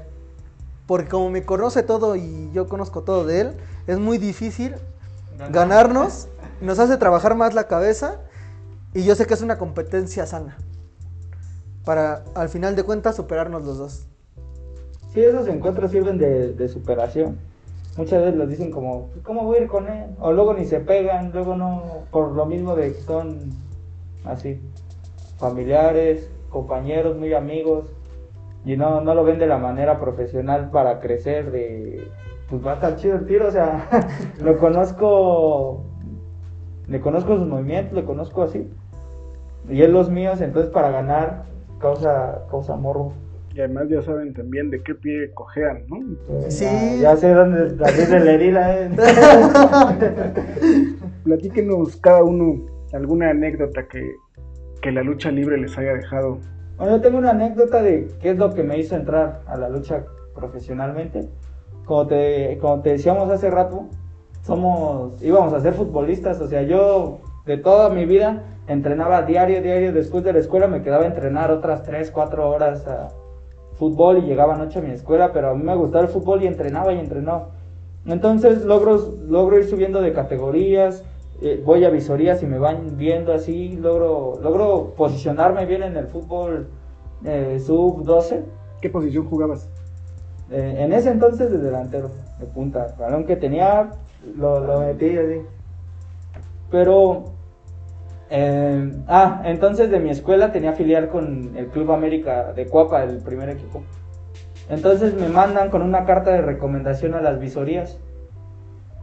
Porque como me conoce todo y yo conozco todo de él, es muy difícil. Ganarnos, nos hace trabajar más la cabeza y yo sé que es una competencia sana. Para al final de cuentas superarnos los dos. Sí, esos encuentros sirven de, de superación. Muchas veces los dicen como, ¿cómo voy a ir con él? O luego ni se pegan, luego no, por lo mismo de que son así, familiares, compañeros, muy amigos, y no, no lo ven de la manera profesional para crecer, de, pues va a estar chido el tiro, o sea, lo conozco, le conozco sus movimientos, le conozco así, y él los míos, entonces para ganar causa, causa morbo. Y además ya saben también de qué pie cojean, ¿no? Pues Sí. Ya, ya sé dónde abrirle la herida. eh. Platíquenos cada uno alguna anécdota que, que la lucha libre les haya dejado. Bueno, yo tengo una anécdota de qué es lo que me hizo entrar a la lucha profesionalmente. Como te, como te decíamos hace rato, somos, íbamos a ser futbolistas. O sea, yo de toda mi vida entrenaba diario, diario. Después de la escuela me quedaba a entrenar otras 3, 4 horas a fútbol y llegaba anoche a mi escuela. Pero a mí me gustaba el fútbol y entrenaba y entrenaba. Entonces logro, logro ir subiendo de categorías, eh, voy a visorías y me van viendo así, logro, logro posicionarme bien en el fútbol eh, sub 12. ¿Qué posición jugabas? Eh, en ese entonces de delantero, de punta. Balón que tenía, lo, lo metí así. Pero, eh, ah, entonces de mi escuela tenía filial con el Club América de Cuapa, el primer equipo. Entonces me mandan con una carta de recomendación a las visorías.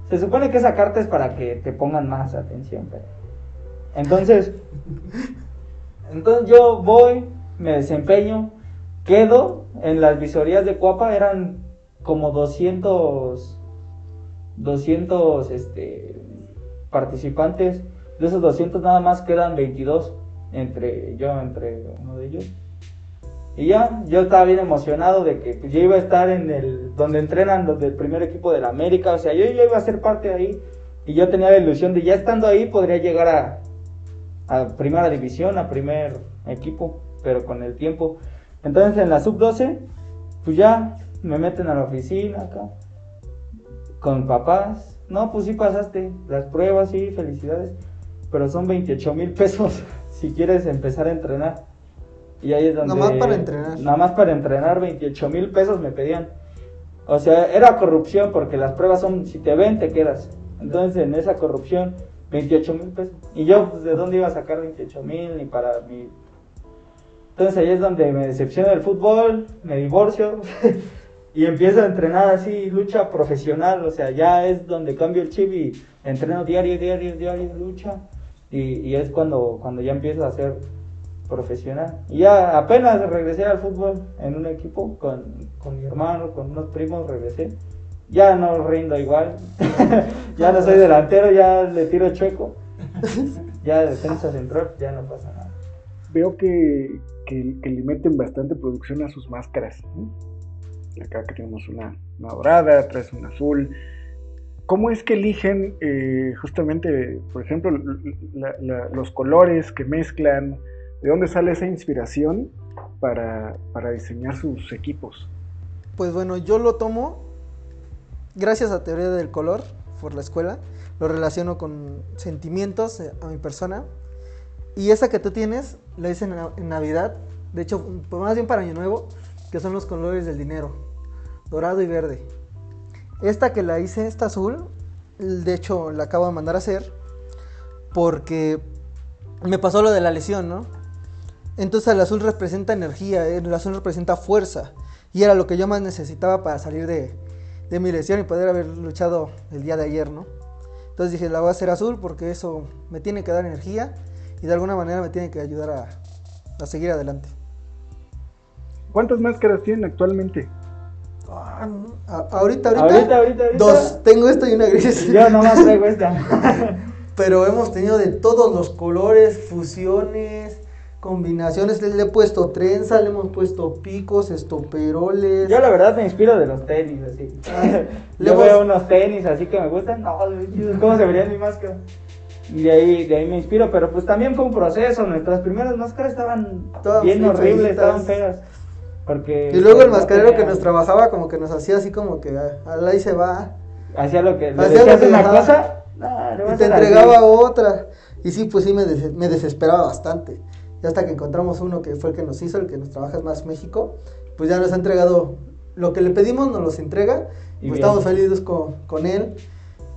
Se supone que esa carta es para que te pongan más atención, pero... Entonces, entonces yo voy, me desempeño, quedo en las visorías de Cuapa, eran como 200, 200 este, participantes. De esos 200 nada más quedan 22 entre yo, entre uno de ellos. Y ya, yo estaba bien emocionado de que pues, yo iba a estar en el, donde entrenan los del primer equipo de la América, o sea, yo ya iba a ser parte de ahí. Y yo tenía la ilusión de ya estando ahí podría llegar a, a primera división, a primer equipo, pero con el tiempo. Entonces en la sub-12, pues ya me meten a la oficina acá, con papás. No, pues sí pasaste las pruebas, sí, felicidades, pero son 28 mil pesos si quieres empezar a entrenar. Y ahí es donde... Nada más para entrenar. Nada más para entrenar, 28 mil pesos me pedían. O sea, era corrupción porque las pruebas son, si te ven, te quedas. Entonces, en esa corrupción, 28 mil pesos. Y yo, pues, ¿de dónde iba a sacar 28 mil? Ni para mi... Entonces, ahí es donde me decepciona el fútbol, me divorcio y empiezo a entrenar así, lucha profesional. O sea, ya es donde cambio el chip y entreno diario, diario, diario, lucha. Y, y es cuando, cuando ya empiezo a hacer profesional. Y ya apenas regresé al fútbol en un equipo con, con mi hermano, con unos primos, regresé. Ya no rindo igual. ya no soy delantero, ya le tiro chueco. ya defensa central, ya no pasa nada. Veo que, que, que le meten bastante producción a sus máscaras. Acá que tenemos una, una dorada, atrás una azul. ¿Cómo es que eligen eh, justamente, por ejemplo, la- la- los colores que mezclan? ¿De dónde sale esa inspiración para, para diseñar sus equipos? Pues bueno, yo lo tomo gracias a teoría del color por la escuela. Lo relaciono con sentimientos eh, a mi persona. Y esa que tú tienes, la hice en, na- en Navidad. De hecho, pues más bien para Año Nuevo, que son los colores del dinero. Dorado y verde. Esta que la hice, esta azul, de hecho la acabo de mandar a hacer. Porque me pasó lo de la lesión, ¿no? Entonces el azul representa energía, el azul representa fuerza. Y era lo que yo más necesitaba para salir de, de mi lesión y poder haber luchado el día de ayer, ¿no? Entonces dije, la voy a hacer azul porque eso me tiene que dar energía y de alguna manera me tiene que ayudar a, a seguir adelante. ¿Cuántas máscaras tienen actualmente? Ah, ahorita, ahorita, Ahorita, ahorita, dos. Tengo esta y una gris. Yo nomás traigo esta. Pero hemos tenido de todos los colores, fusiones, combinaciones. Le, le he puesto trenza, le hemos puesto picos, estoperoles. Yo la verdad me inspiro de los tenis, así. Le Yo hemos- veo unos tenis así que me gustan. No, ¿cómo se vería mi máscara? Y de ahí, de ahí me inspiro, pero pues también fue un proceso. Nuestras primeras máscaras estaban Todas bien horribles, estaban feas. Porque Y luego el mascarero que nos trabajaba como que nos hacía así como que ah, al ahí se va. Hacía lo que Hacía lo que una dejaba. cosa, le Y te entregaba otra. Y sí, pues sí me, des- me desesperaba bastante. Y hasta que encontramos uno que fue el que nos hizo, el que nos trabaja Más México, pues ya nos ha entregado lo que le pedimos, nos los entrega. Y pues estamos felices con, con él.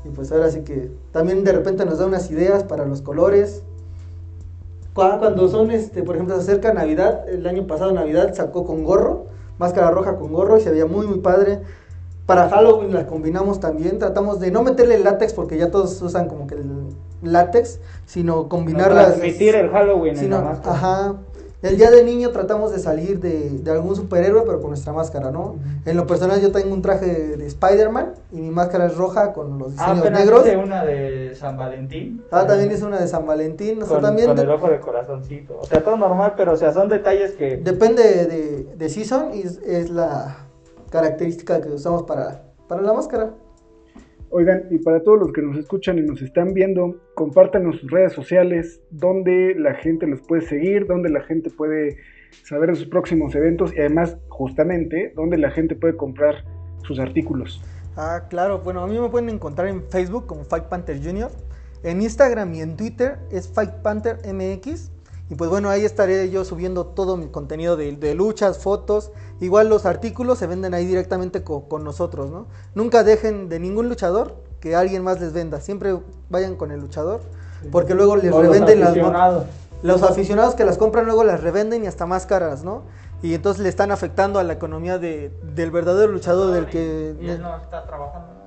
Y pues ahora sí que también de repente nos da unas ideas para los colores. Cu- Cuando son, este, por ejemplo, se acerca Navidad, el año pasado Navidad sacó con gorro, máscara roja con gorro y se veía muy muy padre. Para Halloween la combinamos también, tratamos de no meterle látex porque ya todos usan como que el látex, sino combinarlas. Transmitir el Halloween en sino- la máscara. ajá. El día de niño tratamos de salir de, de algún superhéroe, pero con nuestra máscara, ¿no? En lo personal yo tengo un traje de, de Spider-Man y mi máscara es roja con los Ah, diseños apenas negros. hice una de San Valentín. Ah, también es una de San Valentín. O sea, con, también con el ojo de corazoncito. O sea, todo normal, pero o sea, son detalles que... depende de, de season y es, es la característica que usamos para, para la máscara. Oigan, y para todos los que nos escuchan y nos están viendo, compártanos sus redes sociales, donde la gente los puede seguir, donde la gente puede saber de sus próximos eventos y además, justamente, donde la gente puede comprar sus artículos. Ah, claro. Bueno, a mí me pueden encontrar en Facebook como Fight Panther Jr. En Instagram y en Twitter es Fight Panther MX. Y pues bueno, ahí estaré yo subiendo todo mi contenido de, de luchas, fotos. Igual los artículos se venden ahí directamente co- con nosotros, ¿no? Nunca dejen de ningún luchador que alguien más les venda. Siempre vayan con el luchador. Porque luego les o los revenden las... aficionados. Los aficionados que las compran luego las revenden y hasta más caras, ¿no? Y entonces le están afectando a la economía de, del verdadero luchador del que... Y él no está trabajando. ¿no?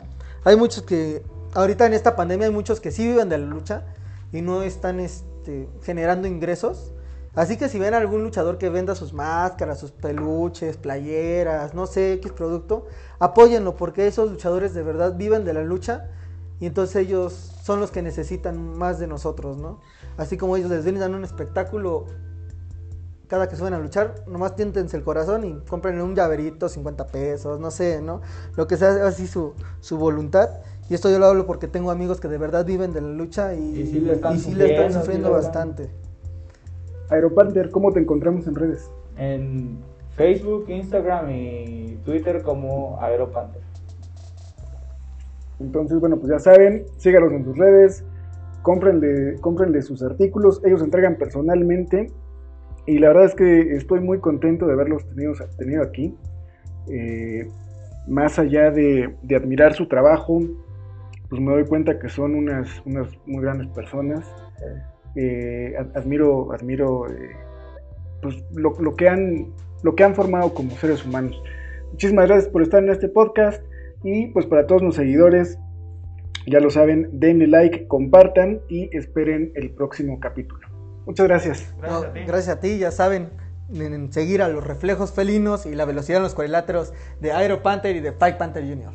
Hay muchos que, ahorita en esta pandemia hay muchos que sí viven de la lucha y no están este, generando ingresos. Así que si ven algún luchador que venda sus máscaras, sus peluches, playeras, no sé, X producto, apóyenlo porque esos luchadores de verdad viven de la lucha y entonces ellos son los que necesitan más de nosotros, ¿no? Así como ellos les brindan un espectáculo cada que suben a luchar, nomás tiéntense el corazón y compren un llaverito, 50 pesos, no sé, ¿no? Lo que sea así su voluntad. Y esto yo lo hablo porque tengo amigos que de verdad viven de la lucha y, Y sí le están y sí le están sufriendo, sí bastante. Aeropanther, ¿cómo te encontramos en redes? En Facebook, Instagram y Twitter como Aeropanther. Entonces, bueno, pues ya saben, sígalos en sus redes, cómprenle, cómprenle sus artículos, ellos entregan personalmente y la verdad es que estoy muy contento de haberlos tenido, tenido aquí. Eh, más allá de, de admirar su trabajo, pues me doy cuenta que son unas, unas muy grandes personas. Eh, ad- admiro, admiro eh, pues, lo, lo que han, lo que han formado como seres humanos. Muchísimas gracias por estar en este podcast y pues para todos los seguidores, ya lo saben, denle like, compartan y esperen el próximo capítulo. Muchas gracias. Gracias No, a ti. gracias a ti, ya saben, en, en seguir a los reflejos felinos y la velocidad en los cuadriláteros de Aero Panther y de Fight Panther Jr.